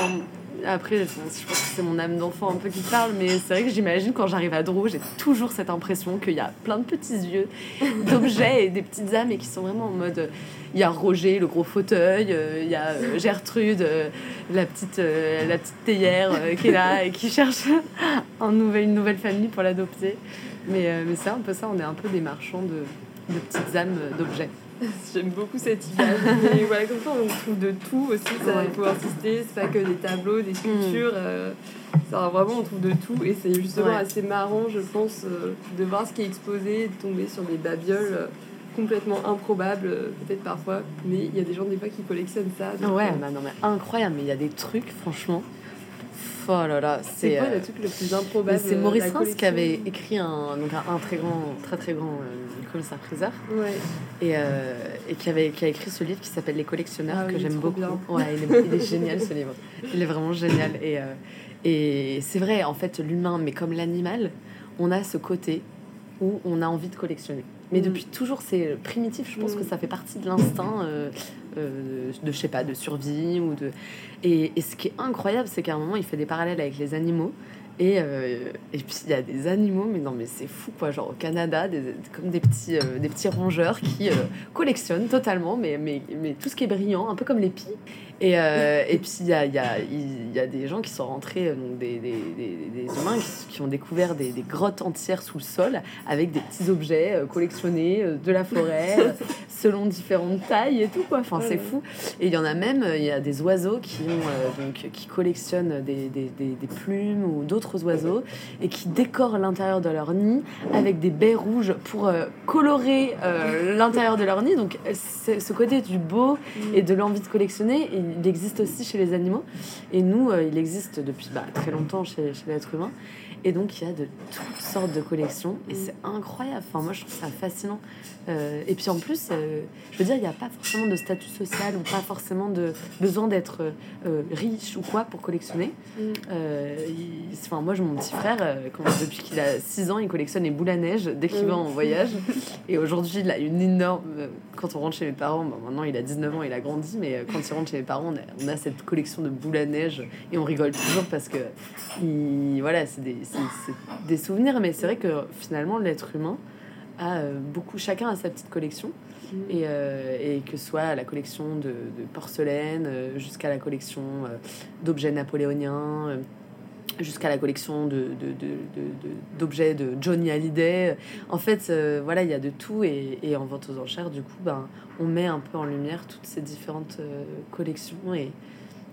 Après, je pense que c'est mon âme d'enfant un peu qui parle, mais c'est vrai que j'imagine quand j'arrive à Drou, j'ai toujours cette impression qu'il y a plein de petits yeux d'objets et des petites âmes et qui sont vraiment en mode. euh, Il y a Roger, le gros fauteuil, euh, il y a euh, Gertrude, la petite, la petite théière qui est là et qui cherche un nouvel, une nouvelle famille pour l'adopter. Mais, mais c'est un peu ça, on est un peu des marchands de, de petites âmes d'objets. J'aime beaucoup cette image. Mais voilà, comme ça, on trouve de tout aussi. Ça, Ouais. il faut insister. C'est pas que des tableaux, des sculptures. euh, ça, vraiment, on trouve de tout. Et c'est justement Ouais. assez marrant, je pense, euh, de voir ce qui est exposé, de tomber sur des babioles euh, complètement improbables, peut-être parfois. Mais il y a des gens, des fois, qui collectionnent ça. Ouais, bah non, mais incroyable, mais il y a des trucs, franchement. Oh là là, C'est quoi euh, le truc le plus improbable c'est Maurice Reims qui avait écrit un, donc un, un très grand, très très grand euh, commissaire-priseur Ouais. et, euh, et qui, avait, qui a écrit ce livre qui s'appelle Les collectionneurs Ah que j'aime beaucoup. Ouais, il est, il est génial ce livre. Il est vraiment génial. Et, euh, et c'est vrai, en fait, l'humain, mais comme l'animal, on a ce côté où on a envie de collectionner. Mais Mm. depuis toujours, c'est primitif. Je pense Mm. que ça fait partie de l'instinct euh, euh, de, je sais pas, de survie ou de. Et, et ce qui est incroyable, c'est qu'à un moment, il fait des parallèles avec les animaux. Et, euh, et puis il y a des animaux, mais non, mais c'est fou quoi. Genre au Canada, des, comme des petits, euh, des petits rongeurs qui euh, collectionnent totalement, mais, mais, mais tout ce qui est brillant, un peu comme les pies. Et, euh, et puis il y a, y, a, y a des gens qui sont rentrés, euh, donc des, des, des, des humains qui, qui ont découvert des, des grottes entières sous le sol avec des petits objets euh, collectionnés de la forêt selon différentes tailles et tout quoi. Enfin c'est fou. Et il y en a même, il y a des oiseaux qui, ont, donc, qui collectionnent des, des, des, des plumes ou d'autres oiseaux et qui décorent l'intérieur de leur nid avec des baies rouges pour euh, colorer euh, l'intérieur de leur nid. Donc ce côté du beau Mm. et de l'envie de collectionner, il il existe aussi chez les animaux. Et nous, il existe depuis bah, très longtemps chez, chez l'être humain. Et donc, il y a de toutes sortes de collections. Et mm. c'est incroyable. Enfin, moi, je trouve ça fascinant. Euh, et puis, en plus, euh, je veux dire, il n'y a pas forcément de statut social ou pas forcément de besoin d'être euh, riche ou quoi pour collectionner. Mm. enfin, moi, mon petit frère, quand, depuis qu'il a 6 ans, il collectionne les boules à neige dès qu'il va en voyage. Et aujourd'hui, il a une énorme. Quand on rentre chez mes parents, maintenant il a 19 ans, il a grandi, mais quand il rentre chez mes parents, on a, cette collection de boules à neige et on rigole toujours parce que il, voilà, c'est des des souvenirs, mais c'est vrai que finalement, l'être humain a euh, beaucoup, chacun a sa petite collection. Mm. Et, euh, et, que ce soit la collection de, porcelaine euh, jusqu'à la collection d'objets napoléoniens, jusqu'à la collection d'objets de, de, de, de, Johnny Hallyday. En fait, voilà, il y a de tout. Et, et, en vente aux enchères, du coup, ben, on met un peu en lumière toutes ces différentes collections. Et,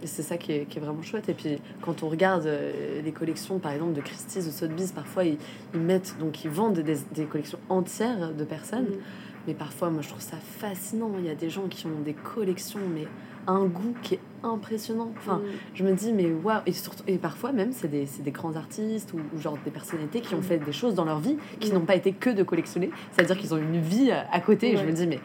et c'est ça qui est, qui est, vraiment chouette. Et puis, quand on regarde euh, les collections, par exemple, de Christie's ou Sotheby's, parfois, ils, ils, mettent, donc ils vendent des, des collections entières de personnes. Mm. Mais parfois, moi, je trouve ça fascinant. Il y a des gens qui ont des collections, mais un goût qui est impressionnant. Enfin, mm. je me dis, mais waouh! Et, surtout, et parfois, même, c'est des, des, grands artistes ou, genre des personnalités qui ont mm. fait des choses dans leur vie qui n'ont pas été que de collectionner. C'est-à-dire qu'ils ont une vie à côté. Et je me dis, mais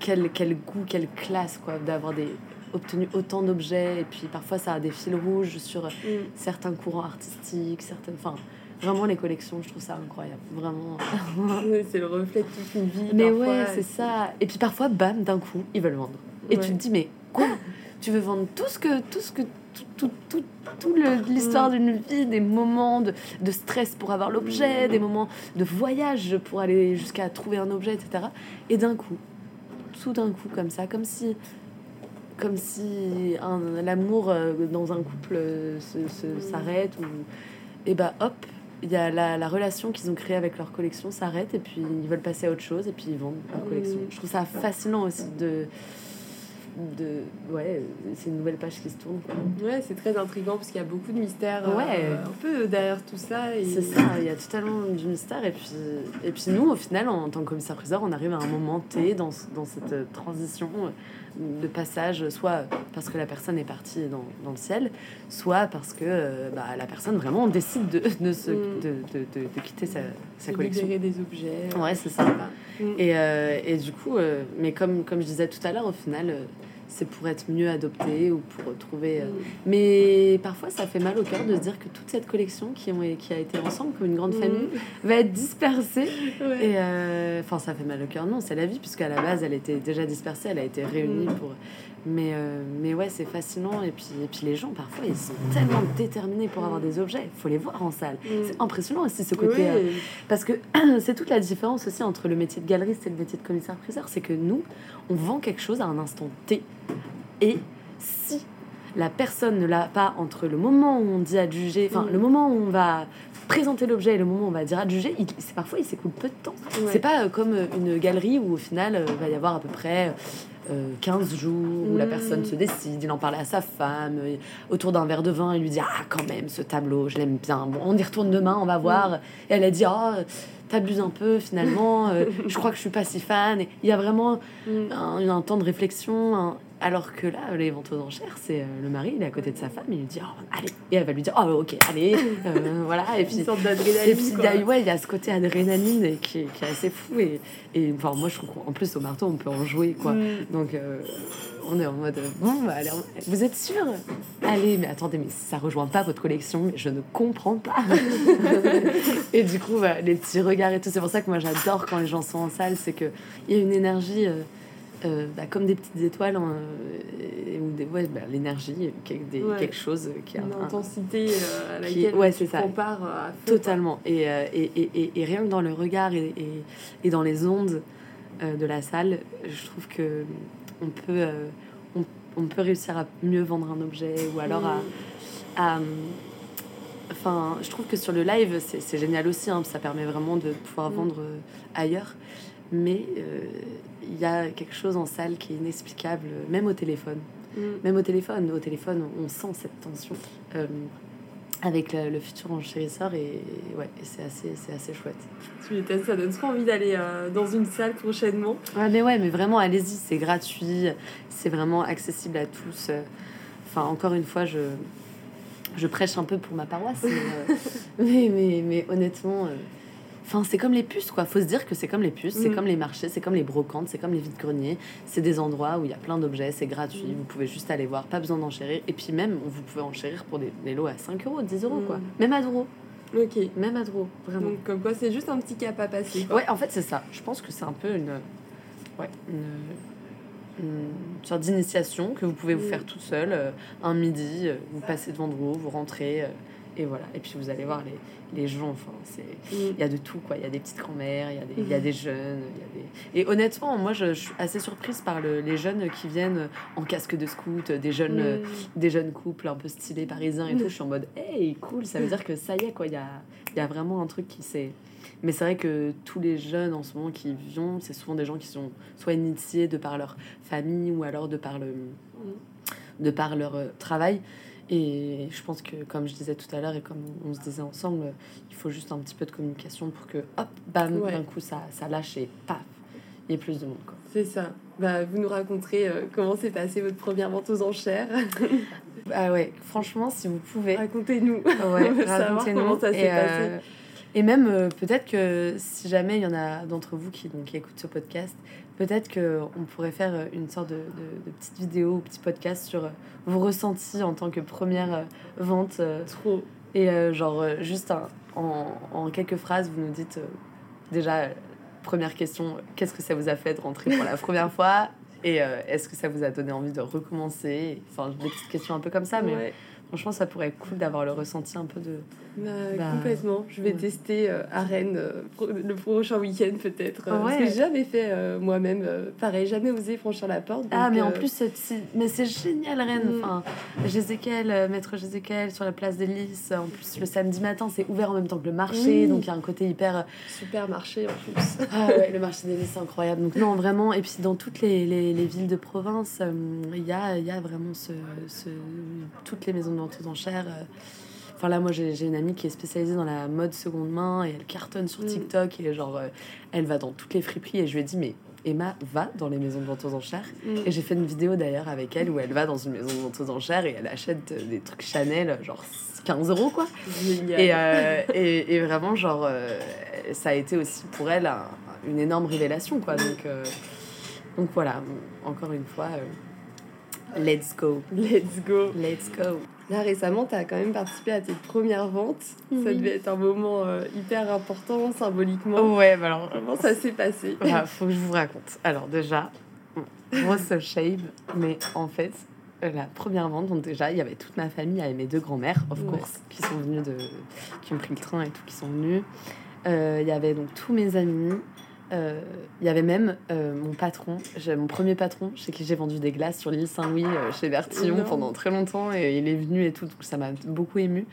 quel, quel goût, quelle classe, quoi, d'avoir des obtenu autant d'objets et puis parfois ça a des fils rouges sur mm. certains courants artistiques, certaines, enfin vraiment les collections, je trouve ça incroyable, vraiment. c'est le reflet de toute une vie. Mais ouais, c'est ça. Et puis parfois, bam, d'un coup, ils veulent vendre. Et tu te dis mais quoi? Tu veux vendre tout ce que tout ce que tout, tout, tout, l'histoire mm. d'une vie, des moments de, de stress pour avoir l'objet, mm. des moments de voyage pour aller jusqu'à trouver un objet, etc. Et d'un coup, tout d'un coup comme ça, comme si comme si l'amour euh, dans un couple euh, s'arrête ou et bah hop il y a la, la relation qu'ils ont créée avec leur collection s'arrête et puis ils veulent passer à autre chose et puis ils vendent leur collection. Je trouve ça fascinant aussi de de ouais c'est une nouvelle page qui se tourne ouais c'est très intriguant parce qu'il y a beaucoup de mystères euh, un peu derrière tout ça et... c'est ça il y a totalement du mystère et puis et puis nous au final en tant que commissaire priseur on arrive à un moment T dans, dans cette transition de passage, soit parce que la personne est partie dans, dans le ciel, soit parce que euh, bah, la personne vraiment décide de, de, se, mm. de, de, de, quitter sa, sa collection. des objets. Ouais, c'est ça. Mm. Et, euh, et, du coup, euh, mais comme, comme je disais tout à l'heure, au final, c'est pour être mieux adopté ou pour trouver. Euh, mm. Mais parfois, ça fait mal au cœur de se dire que toute cette collection qui, ont, qui a été ensemble comme une grande mm. famille va être dispersée. Et euh, enfin, ça fait mal au cœur, non, c'est la vie, puisqu'à la base, elle était déjà dispersée, elle a été réunie mm. pour. Mais, euh, mais ouais, c'est fascinant. Et puis, et puis les gens, parfois, ils sont tellement déterminés pour avoir des objets. Il faut les voir en salle. C'est impressionnant aussi ce côté. parce que c'est toute la différence aussi entre le métier de galeriste et le métier de commissaire-priseur. C'est que nous, on vend quelque chose à un instant T. Et si la personne ne l'a pas entre le moment où on dit adjuger, enfin mm. le moment où on va présenter l'objet et le moment où on va dire adjuger, c'est parfois il s'écoule peu de temps. C'est pas euh, comme une galerie où au final il euh, va y avoir à peu près 15 euh, jours où la mm. personne se décide, il en parle à sa femme, autour d'un verre de vin, il lui dit Ah, quand même, ce tableau, je l'aime bien. Bon, on y retourne demain, on va voir. Mm. Et elle a dit Ah, t'abuses un peu finalement, je crois que je suis pas si fan. il y a vraiment un, un, temps de réflexion, alors que là, les ventes aux enchères, c'est euh, le mari, il est à côté de sa femme, il lui dit oh, allez, et elle va lui dire oh ok, allez, euh, voilà. Et puis, une sorte d'adrénaline. Et puis il y, a, ouais, il y a ce côté adrénaline qui, qui, est assez fou. Et, et enfin, moi, je trouve qu'en plus, au marteau, on peut en jouer, quoi. Mm. Donc, euh, on est en mode bon, bah, allez, vous êtes sûr? Allez, mais attendez, mais ça rejoint pas votre collection, mais je ne comprends pas. et du coup, bah, les petits regards et tout, c'est pour ça que moi, j'adore quand les gens sont en salle, c'est qu'il y a une énergie. Euh, bah, comme des petites étoiles euh, ou des ouais, bah, l'énergie quelque chose qui a une intensité euh, à laquelle ouais, tu ça. compares à totalement et, et, et, et, rien que dans le regard et, et, dans les ondes de la salle je trouve que on peut on, on, peut réussir à mieux vendre un objet ou alors à, à Enfin, je trouve que sur le live, c'est génial aussi. Hein, ça permet vraiment de pouvoir mm. vendre ailleurs. Mais il y a quelque chose en salle qui est inexplicable, même au téléphone. Mm. Même au téléphone, au téléphone, on sent cette tension. Euh, avec le, le futur enchérisseur et ouais, et c'est assez, c'est assez chouette. Tu ça donne trop envie d'aller euh, dans une salle prochainement. Ouais, mais ouais, mais vraiment, allez-y, c'est gratuit, c'est vraiment accessible à tous. Enfin, encore une fois, je, je prêche un peu pour ma paroisse, mais, euh, mais, mais, mais honnêtement, enfin, c'est comme les puces, quoi. Faut se dire que c'est comme les puces, c'est Mm. comme les marchés, c'est comme les brocantes, c'est comme les vides-greniers. C'est des endroits où il y a plein d'objets, c'est gratuit, Mm. vous pouvez juste aller voir, pas besoin d'enchérir. Et puis même, vous pouvez enchérir pour des, des lots à 5 euros, 10 euros, quoi. Mm. Même à Douro, Ok. même à Douro, vraiment. Donc, comme quoi, c'est juste un petit cap à passer. quoi. Ouais, en fait, c'est ça. Je pense que c'est un peu une, ouais, une, une sorte d'initiation que vous pouvez vous faire tout seul. euh, un midi, euh, vous passez devant vous, vous rentrez, euh, et voilà. Et puis vous allez voir les, les gens. Enfin, c'est Mm. il y a de tout, quoi. Il y a des petites grand-mères, il y, a des- il y a Mhm. des jeunes. il Y a des... Et honnêtement, moi, je, je suis assez surprise par le- les jeunes qui viennent en casque de scout, des jeunes, Mm. des jeunes couples un peu stylés parisiens et tout. Je suis en mode, hey, cool, ça veut dire que ça y est, quoi. Il y a, y a vraiment un truc qui s'est. Mais c'est vrai que tous les jeunes en ce moment qui viennent, c'est souvent des gens qui sont soit initiés de par leur famille ou alors de par, le, de par leur euh, travail. Et je pense que, comme je disais tout à l'heure et comme on se disait ensemble, euh, il faut juste un petit peu de communication pour que, hop, bam, Ouais. d'un coup, ça, ça lâche et paf, il y ait plus de monde. Quoi. C'est ça. Bah, vous nous raconterez euh, comment s'est passée votre première vente aux enchères. Ah ouais, franchement, si vous pouvez, Racontez-nous. Ouais, racontez-nous. comment ça s'est passé. Et même, euh, peut-être que si jamais il y en a d'entre vous qui, donc, qui écoutent ce podcast, peut-être qu'on pourrait faire euh, une sorte de, de, de petite vidéo ou petit podcast sur euh, vos ressentis en tant que première vente. Trop. et euh, genre, juste un- en, en quelques phrases, vous nous dites euh, déjà, première question, qu'est-ce que ça vous a fait de rentrer pour la première fois? Et euh, est-ce que ça vous a donné envie de recommencer? Enfin, des petites questions un peu comme ça, mais Ouais. franchement, ça pourrait être cool d'avoir le ressenti un peu de, Bah, Bah, complètement. Je vais ouais. tester euh, à Rennes euh, le prochain week-end peut-être. euh, Parce que j'ai jamais fait moi-même. pareil, jamais osé franchir la porte. Ah, mais en plus, c'est- mais c'est génial, Rennes. Mm. Enfin, Jézéquel, maître Jézéquel sur la place des Lys. En plus, le samedi matin, c'est ouvert en même temps que le marché. Donc, il y a un côté hyper. Super marché en plus. Ah ouais, le marché des Lys, c'est incroyable. Donc, non, vraiment. Et puis, dans toutes les, les, les villes de province, il y, a, il y a vraiment ce, ce, toutes les maisons de vente aux enchères. Enfin, là, moi, j'ai j'ai une amie qui est spécialisée dans la mode seconde main et elle cartonne sur Mm. TikTok. Et genre, euh, elle va dans toutes les friperies. Et je lui ai dit, mais Emma va dans les maisons de vente aux enchères. Mm. Et j'ai fait une vidéo d'ailleurs avec elle où elle va dans une maison de vente aux enchères et elle achète euh, des trucs Chanel, genre 15 euros quoi. Et, euh, et, et vraiment, genre, euh, ça a été aussi pour elle un- une énorme révélation quoi. Donc, euh, donc voilà, encore une fois, let's go. Let's go. Let's go. Là récemment, tu as quand même participé à tes premières ventes. Ça devait être un moment euh, hyper important symboliquement. Ouais, bah alors, Comment ça s'est passé? Voilà, faut que je vous raconte. Alors déjà, grosse shame, mais en fait, euh, la première vente, donc déjà, il y avait toute ma famille, il y avait mes deux grands-mères, of Ouais. course, qui sont venues de... qui ont pris le train et tout, qui sont venues. Euh, Il y avait donc tous mes amis. Euh, Il y avait même euh, mon patron, mon premier patron, chez qui j'ai vendu des glaces sur l'île Saint-Louis, euh, chez Bertillon, Énorme. pendant très longtemps, et il est venu et tout, donc ça m'a beaucoup ému.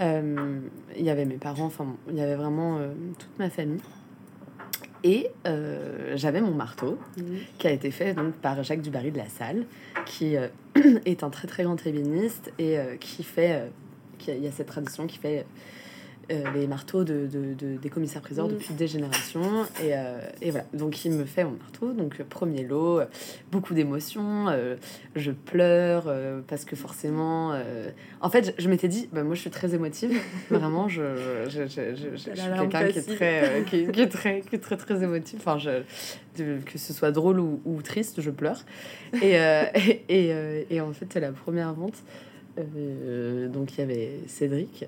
Il y avait mes parents, enfin, il y avait vraiment toute ma famille. Et j'avais mon marteau qui a été fait donc par Jacques Dubarry de la Salle, qui est un très très grand ébéniste et qui fait, qui a- y a cette tradition qui fait les marteaux de, de- de- des commissaires priseurs Mm. depuis des générations. Et, euh, et voilà. Donc il me fait mon marteau. Donc euh, premier lot euh, beaucoup d'émotions euh, je pleure euh, parce que forcément euh, en fait je, je m'étais dit bah, moi je suis très émotive. Vraiment je, je, je, je- je- je T'as suis quelqu'un qui est très euh, qui, qui est très qui est très très émotif enfin je que ce soit drôle ou, ou triste, je pleure. Et, euh, et, et, euh, et en fait, c'est la première vente. Euh, donc, il y avait Cédric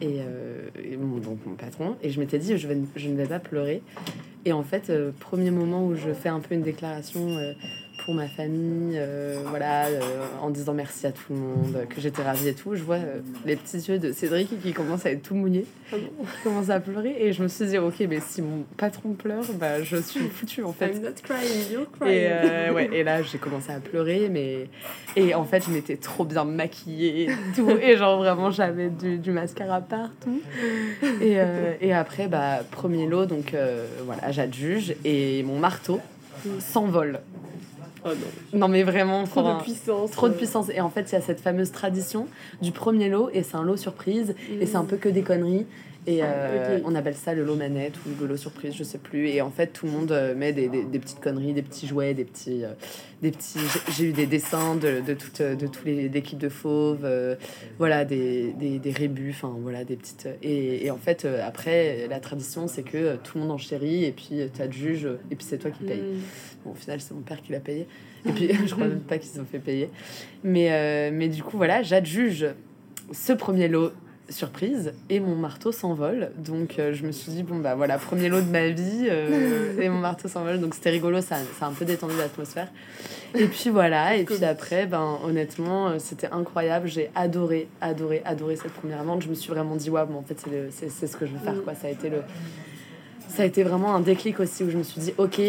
et, euh, et mon, donc mon patron. Et je m'étais dit, je, vais, je ne vais pas pleurer. Et en fait, euh, premier moment où je fais un peu une déclaration euh, pour ma famille, euh, voilà, euh, en disant merci à tout le monde, que j'étais ravie et tout, je vois euh, les petits yeux de Cédric qui commencent à être tout mouillés Ah commence à pleurer. Et je me suis dit ok mais si mon patron pleure bah je suis foutue en fait. I'm not crying, you're crying. et, ouais, et là j'ai commencé à pleurer mais et en fait je m'étais trop bien maquillée et tout. Et genre vraiment j'avais du, du mascara partout. Et, et après bah premier lot donc voilà j'adjuge. Et mon marteau s'envole Oh non. Non, mais vraiment, Trop enfin, de puissance. Trop de euh. puissance. Et en fait, il y a cette fameuse tradition du premier lot, et c'est un lot surprise, et c'est un Mm. peu que des conneries. Et euh, Ok. on appelle ça le lot manette ou le lot surprise, je sais plus. Et en fait, tout le monde euh, met des, des, des petites conneries, des petits jouets, des petits. euh, des petits j'ai- eu des dessins de, de, toutes, de tous les équipes de fauves, euh, voilà, des, des, des rébus, enfin voilà, des petites. Et, et en fait, euh, après, la tradition, c'est que euh, tout le monde en chérit, et puis tu as le juge, et puis c'est toi qui paye. Mm. Bon, au final, c'est mon père qui l'a payé. Et puis, je crois même pas qu'ils ont fait payer. Mais, euh, mais du coup, voilà, j'adjuge ce premier lot surprise et mon marteau s'envole. Donc, euh, je me suis dit, bon, bah voilà, premier lot de ma vie euh, et mon marteau s'envole. Donc, c'était rigolo, ça, ça a un peu détendu l'atmosphère. Et puis voilà, et puis après, ben, honnêtement, euh, c'était incroyable. J'ai adoré, adoré, adoré cette première vente. Je me suis vraiment dit, ouais, bon, en fait, c'est le- c'est c'est ce que je veux faire, quoi. Ça a été le. Ça a été vraiment un déclic aussi où je me suis dit, ok,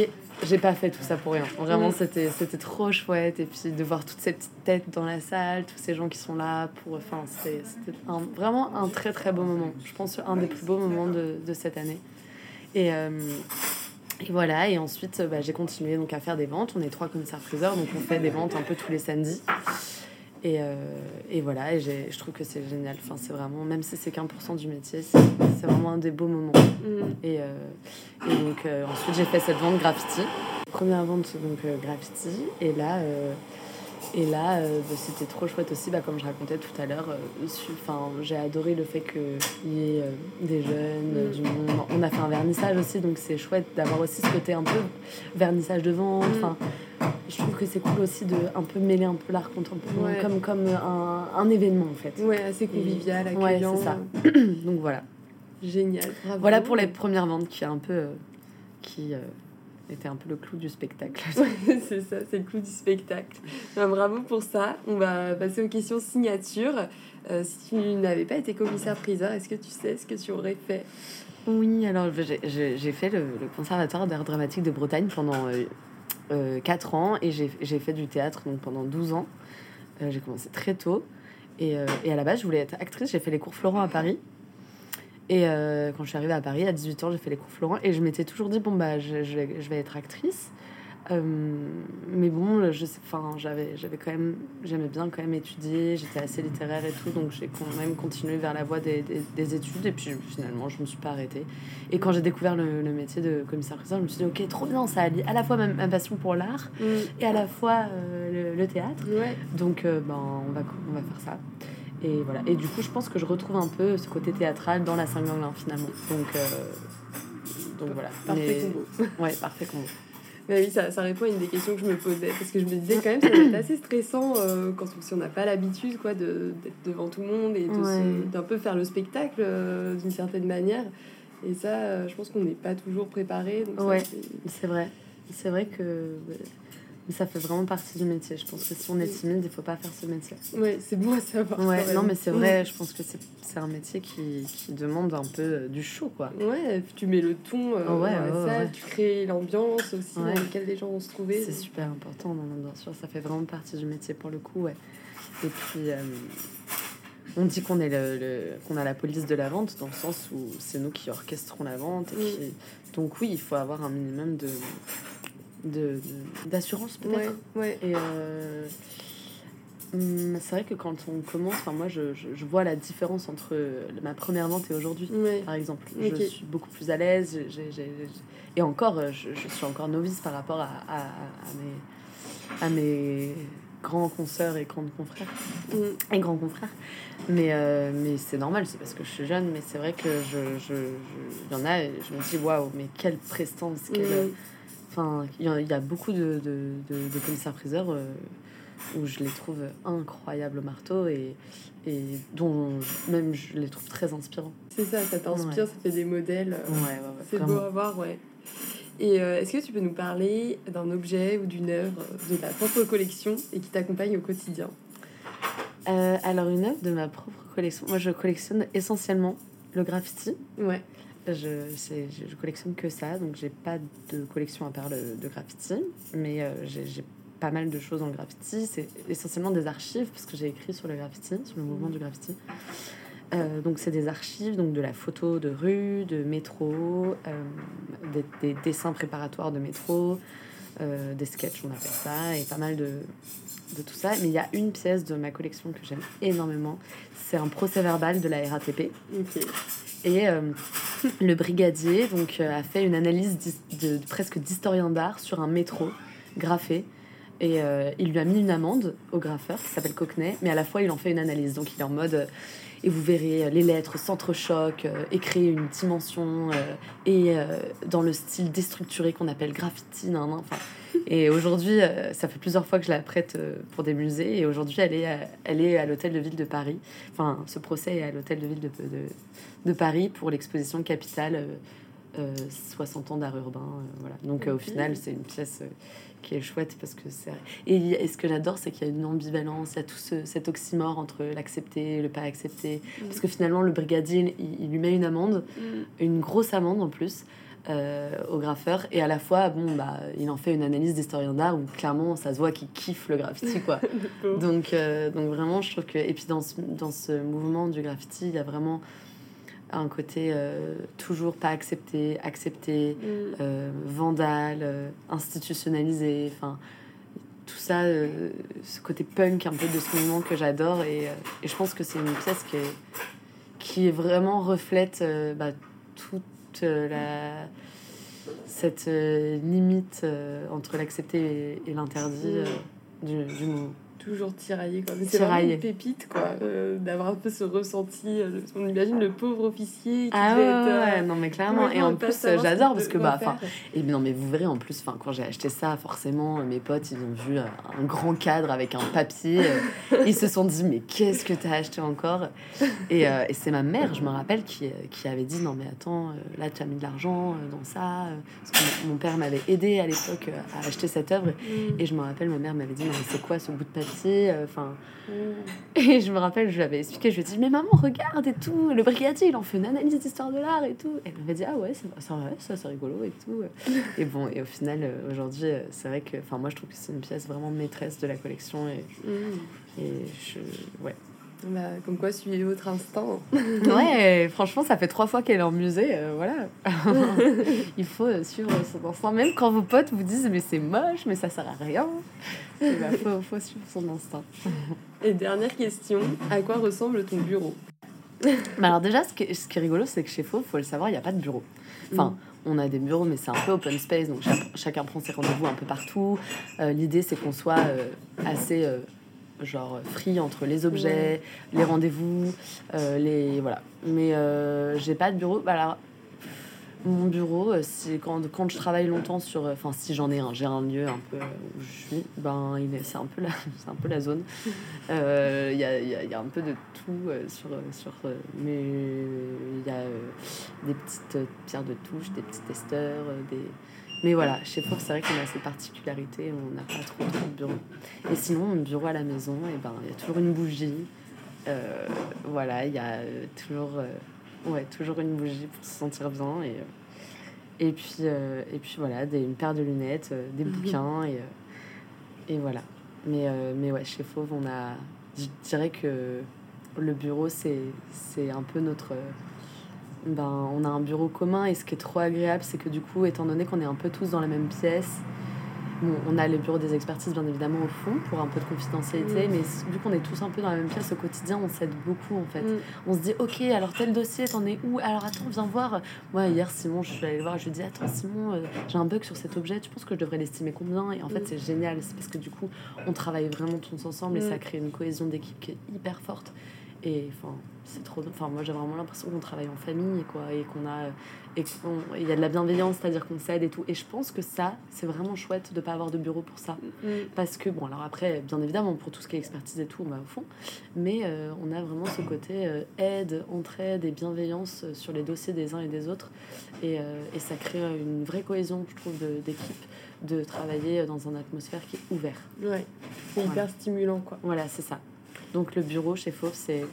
j'ai pas fait tout ça pour rien. Vraiment, c'était c'était trop chouette. Et puis de voir toutes ces petites têtes dans la salle, tous ces gens qui sont là pour. Enfin, c'était c'était un- vraiment un très très beau moment. Je pense un des plus beaux moments de, de cette année. Et, euh, et voilà. Et ensuite, bah, j'ai continué donc à faire des ventes. On est trois commissaires-priseurs, donc on fait des ventes un peu tous les samedis. Et, euh, et voilà, et je trouve que c'est génial. Enfin, c'est vraiment, même si c'est qu'un pour cent du métier, c'est vraiment un des beaux moments. Mm. Et, euh, et donc euh, ensuite j'ai fait cette vente graffiti. Première vente donc graffiti. Et là, et là euh, bah, c'était trop chouette aussi, bah, comme je racontais tout à l'heure. euh, j'ai adoré le fait qu'il y ait euh, des jeunes, Mm. du monde. On a fait un vernissage aussi, donc c'est chouette d'avoir aussi ce côté un peu vernissage de vente. Mm. Je trouve que c'est cool aussi de un peu mêler un peu l'art contemporain Ouais. comme, comme un, un événement en fait. Ouais, assez convivial, Ouais, accueillant. c'est ça. donc voilà. Génial. Bravo. Voilà pour les premières ventes qui est un peu euh, qui euh, était un peu le clou du spectacle. c'est ça, c'est le clou du spectacle. Ben, bravo pour ça. On va passer aux questions signature. Euh, si tu n'avais pas été commissaire-priseur, est-ce que tu sais ce que tu aurais fait? Oui, alors j'ai- fait le, le conservatoire d'art dramatique de Bretagne pendant 4 ans et j'ai fait du théâtre donc pendant 12 ans. Euh, j'ai commencé très tôt et, euh, et à la base je voulais être actrice. J'ai fait les cours Florent à Paris. Et euh, quand je suis arrivée à Paris à 18 ans, j'ai fait les cours Florent et je m'étais toujours dit bon bah je, je vais être actrice. Euh, mais bon, je sais, enfin, j'avais, j'avais quand même, j'aimais bien quand même étudier, j'étais assez littéraire et tout, donc j'ai quand même continué vers la voie des, des, des études et puis finalement je me suis pas arrêtée. Et quand j'ai découvert le, le métier de commissaire-priseur, je me suis dit ok, trop bien, ça allie à la fois ma, ma passion pour l'art et à la fois euh, le, le théâtre. Ouais. Donc euh, ben, on, va, on va faire ça. Et voilà. Et du coup, je pense que je retrouve un peu ce côté théâtral dans la Saint-Ganglin finalement. Donc, donc voilà. Parfait Mais- combo. Ouais, parfait combo. Mais oui, ça, ça répond à une des questions que je me posais. Parce que je me disais quand même, ça doit être assez stressant euh, quand si on n'a pas l'habitude quoi, de, d'être devant tout le monde et de Ouais. se- d'un peu faire le spectacle euh, d'une certaine manière. Et ça, euh, je pense qu'on n'est pas toujours préparé. Donc ça, c'est- C'est vrai. C'est vrai que mais ça fait vraiment partie du métier. Je pense que si on est timide, il faut pas faire ce métier. Ouais, c'est bon à savoir. Ouais, non, mais c'est vrai. Je pense que c'est un métier qui, qui demande un peu euh, du show, quoi. Ouais, tu mets le ton euh, Ouais, dans la ouais, salle, ouais. tu crées l'ambiance aussi dans laquelle les gens vont se trouver. C'est super important, non, non, bien sûr. Ça fait vraiment partie du métier pour le coup, ouais. Et puis, euh, on dit qu'on est le, le- qu'on a la police de la vente dans le sens où c'est nous qui orchestrons la vente. Et qui... Donc oui, il faut avoir un minimum de de- de- d'assurance Ouais, peut-être. ouais. Et euh, hum, c'est vrai que quand on commence, enfin moi je, je, je vois la différence entre ma première vente et aujourd'hui. Ouais. Par exemple, Ok. je suis beaucoup plus à l'aise. Et encore, euh, je, je suis encore novice par rapport à, à, à mes, à mes grands consoeurs et grands confrères. Mm. Et grands confrères. Mais, euh, mais c'est normal, c'est parce que je suis jeune. Mais c'est vrai que je, je, y en a, et je me dis waouh, mais quelle prestance. quelle-. Enfin, il y, a- il y a beaucoup de, de, de, de commissaires-priseurs euh, où je les trouve incroyables au marteau et, et dont même je les trouve très inspirants. C'est ça, ça t'inspire, Ouais. ça fait des modèles. euh, Ouais, ouais, ouais. C'est beau à voir, ouais. Et euh, est-ce que tu peux nous parler d'un objet ou d'une œuvre de ta propre collection et qui t'accompagne au quotidien? Alors, une œuvre de ma propre collection. Moi, je collectionne essentiellement le graffiti. Ouais. Je, c'est- je, collectionne que ça, donc j'ai pas de collection à part le, de graffiti. Mais euh, j'ai j'ai pas mal de choses le graffiti. C'est essentiellement des archives, parce que j'ai écrit sur le graffiti, sur le mouvement du graffiti. Euh, donc c'est des archives, donc de la photo de rue, de métro, euh, des, des dessins préparatoires de métro, euh, des sketchs, on appelle ça, et pas mal de, de tout ça. Mais il y a une pièce de ma collection que j'aime énormément. C'est un procès verbal de la RATP. Et euh, le brigadier donc, euh, a fait une analyse presque d'historien d'art sur un métro graffé. Et il lui a mis une amende au graffeur qui s'appelle Cockney, mais à la fois il en fait une analyse. Donc il est en mode et vous verrez les lettres s'entrechoquent et créer une dimension et dans le style déstructuré qu'on appelle graffiti. Nan, et aujourd'hui, euh, ça fait plusieurs fois que je la prête euh, pour des musées. Et aujourd'hui, elle est, à, elle est à l'hôtel de ville de Paris. Enfin, ce procès est à l'hôtel de ville de, de, de Paris pour l'exposition Capitale euh, 60 ans d'art urbain. voilà. Donc, au final, c'est une pièce qui est chouette parce que c'est. Et, ce que j'adore, c'est qu'il y a une ambivalence, il y a tout ce, cet oxymore entre l'accepter et le pas accepter. Mm. Parce que finalement, le brigadier, il, lui met une amende, mm. une grosse amende en plus. Euh, au graffeur et à la fois bon bah il en fait une analyse d'historien d'art où clairement ça se voit qu'il kiffe le graffiti quoi donc euh, donc vraiment je trouve que et puis dans ce, dans ce mouvement du graffiti il y a vraiment un côté euh, toujours pas accepté accepté mm. vandale institutionnalisé enfin tout ça ce côté punk un peu de ce mouvement que j'adore et, et, je pense que c'est une pièce qui est qui est vraiment reflète bah, tout la, cette euh, limite euh, entre l'accepté et, l'interdit euh, du, du mouvement toujours tiraillé quoi. C'est vraiment une pépite quoi euh, d'avoir un peu ce ressenti euh, on imagine le pauvre officier qui ah ouais, être, euh, non mais clairement et en plus j'adore parce que bah enfin et non mais vous verrez en plus enfin quand j'ai acheté ça forcément mes potes ils ont vu un grand cadre avec un papier ils se sont dit mais qu'est-ce que t'as acheté encore? Et, et c'est ma mère je me rappelle qui, qui avait dit non mais attends là tu as mis de l'argent dans ça parce que mon père m'avait aidé à l'époque à acheter cette œuvre. Mm. et je me rappelle ma mère m'avait dit mais c'est quoi ce bout de papier? Euh, enfin. Et je me rappelle, je lui avais expliqué, je lui ai dit, mais maman, regarde et tout, le brigadier, il en fait une analyse d'histoire de l'art et tout. Et elle m'avait dit, ah ouais, c'est vrai, ça, c'est rigolo et tout. Et bon, et au final, euh, aujourd'hui, euh, c'est vrai que, enfin, moi, je trouve que c'est une pièce vraiment maîtresse de la collection et, mm. et je, ouais. Bah, comme quoi, suivez votre instinct. ouais, franchement, ça fait trois fois qu'elle est en musée. voilà. Il faut suivre son instinct. Même quand vos potes vous disent, mais c'est moche, mais ça sert à rien. Il bah, faut, faut, suivre son instinct. Et dernière question, à quoi ressemble ton bureau? Bah Alors déjà, ce qui est, ce qui est rigolo, c'est que chez Faux, il faut le savoir, il n'y a pas de bureau. Enfin, mm. on a des bureaux, mais c'est un peu open space, donc chacun prend ses rendez-vous un peu partout. Euh, l'idée, c'est qu'on soit euh, assez... Euh, genre free entre les objets, les rendez-vous, les voilà. Mais j'ai pas de bureau. Bah, alors mon bureau, euh, c'est quand, quand je travaille longtemps sur. Euh, enfin, si j'en ai un, j'ai un lieu un peu où je suis, ben, c'est un, peu la, un peu la zone. Il euh, y, a, y, y, a, un peu de tout sur. sur mais il y a des petites pierres de touche, des petits testeurs, des. Mais voilà, chez Four, c'est vrai qu'on a cette particularité, on n'a pas trop, trop de bureau. Et sinon, mon bureau à la maison, et ben, il y a toujours une bougie. voilà, il y a toujours Ouais, toujours une bougie pour se sentir bien. Et, euh, et, puis, euh, et puis voilà, des, une paire de lunettes, euh, des mhm. bouquins et, et voilà. Mais, mais ouais, chez Fauve, on a. Je dirais que le bureau, c'est un peu notre. Ben, on a un bureau commun et ce qui est trop agréable, c'est que du coup, étant donné qu'on est un peu tous dans la même pièce, on a les bureaux des expertises, bien évidemment, au fond, pour un peu de confidentialité, mm. mais vu qu'on est tous un peu dans la même pièce au quotidien, on s'aide beaucoup, en fait. Mm. On se dit, OK, alors tel dossier, t'en es où? Alors attends, viens voir. Moi, hier, Simon, je suis allée le voir, je lui ai dit, attends, Simon, euh, j'ai un bug sur cet objet, tu penses que je devrais l'estimer combien? Et en fait, mm. c'est génial, c'est parce que du coup, on travaille vraiment tous ensemble et ça crée une cohésion d'équipe qui est hyper forte. Et enfin, c'est trop. Enfin, moi, j'ai vraiment l'impression qu'on travaille en famille, quoi, et qu'on a. Et qu'il y a de la bienveillance, c'est-à-dire qu'on s'aide et tout. Et je pense que ça, c'est vraiment chouette de ne pas avoir de bureau pour ça. Mm. Parce que, bon, alors après, bien évidemment, pour tout ce qui est expertise et tout, on va au fond. Mais euh, on a vraiment ce côté euh, aide, entraide et bienveillance euh, sur les dossiers des uns et des autres. Et, et ça crée une vraie cohésion, je trouve, d'équipe de travailler dans une atmosphère qui est ouverte. Ouais, c'est hyper stimulant, quoi. Voilà, c'est ça. Donc le bureau chez Fauve, c'est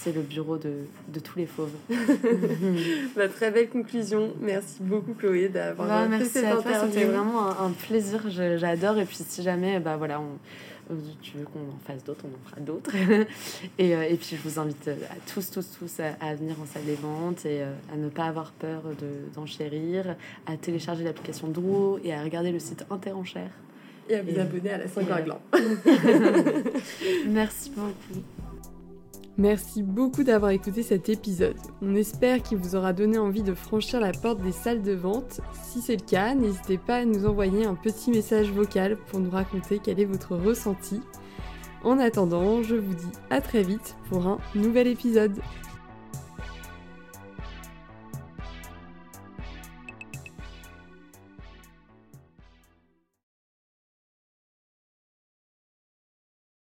c'est le bureau de, de, tous les fauves. bah, très belle conclusion. Merci beaucoup Chloé d'avoir bah, fait cette interview. C'était vraiment un, plaisir. J'adore. Et puis si jamais, bah voilà, tu veux qu'on en fasse d'autres, on en fera d'autres. et, et, puis je vous invite à tous, tous, tous à, venir en salle des ventes et à ne pas avoir peur d'enchérir, à télécharger l'application Duo et à regarder le site Interenchère. Et à vous abonner à la Saint-Ginglan. Merci beaucoup. Merci beaucoup d'avoir écouté cet épisode. On espère qu'il vous aura donné envie de franchir la porte des salles de vente. Si c'est le cas, n'hésitez pas à nous envoyer un petit message vocal pour nous raconter quel est votre ressenti. En attendant, je vous dis à très vite pour un nouvel épisode.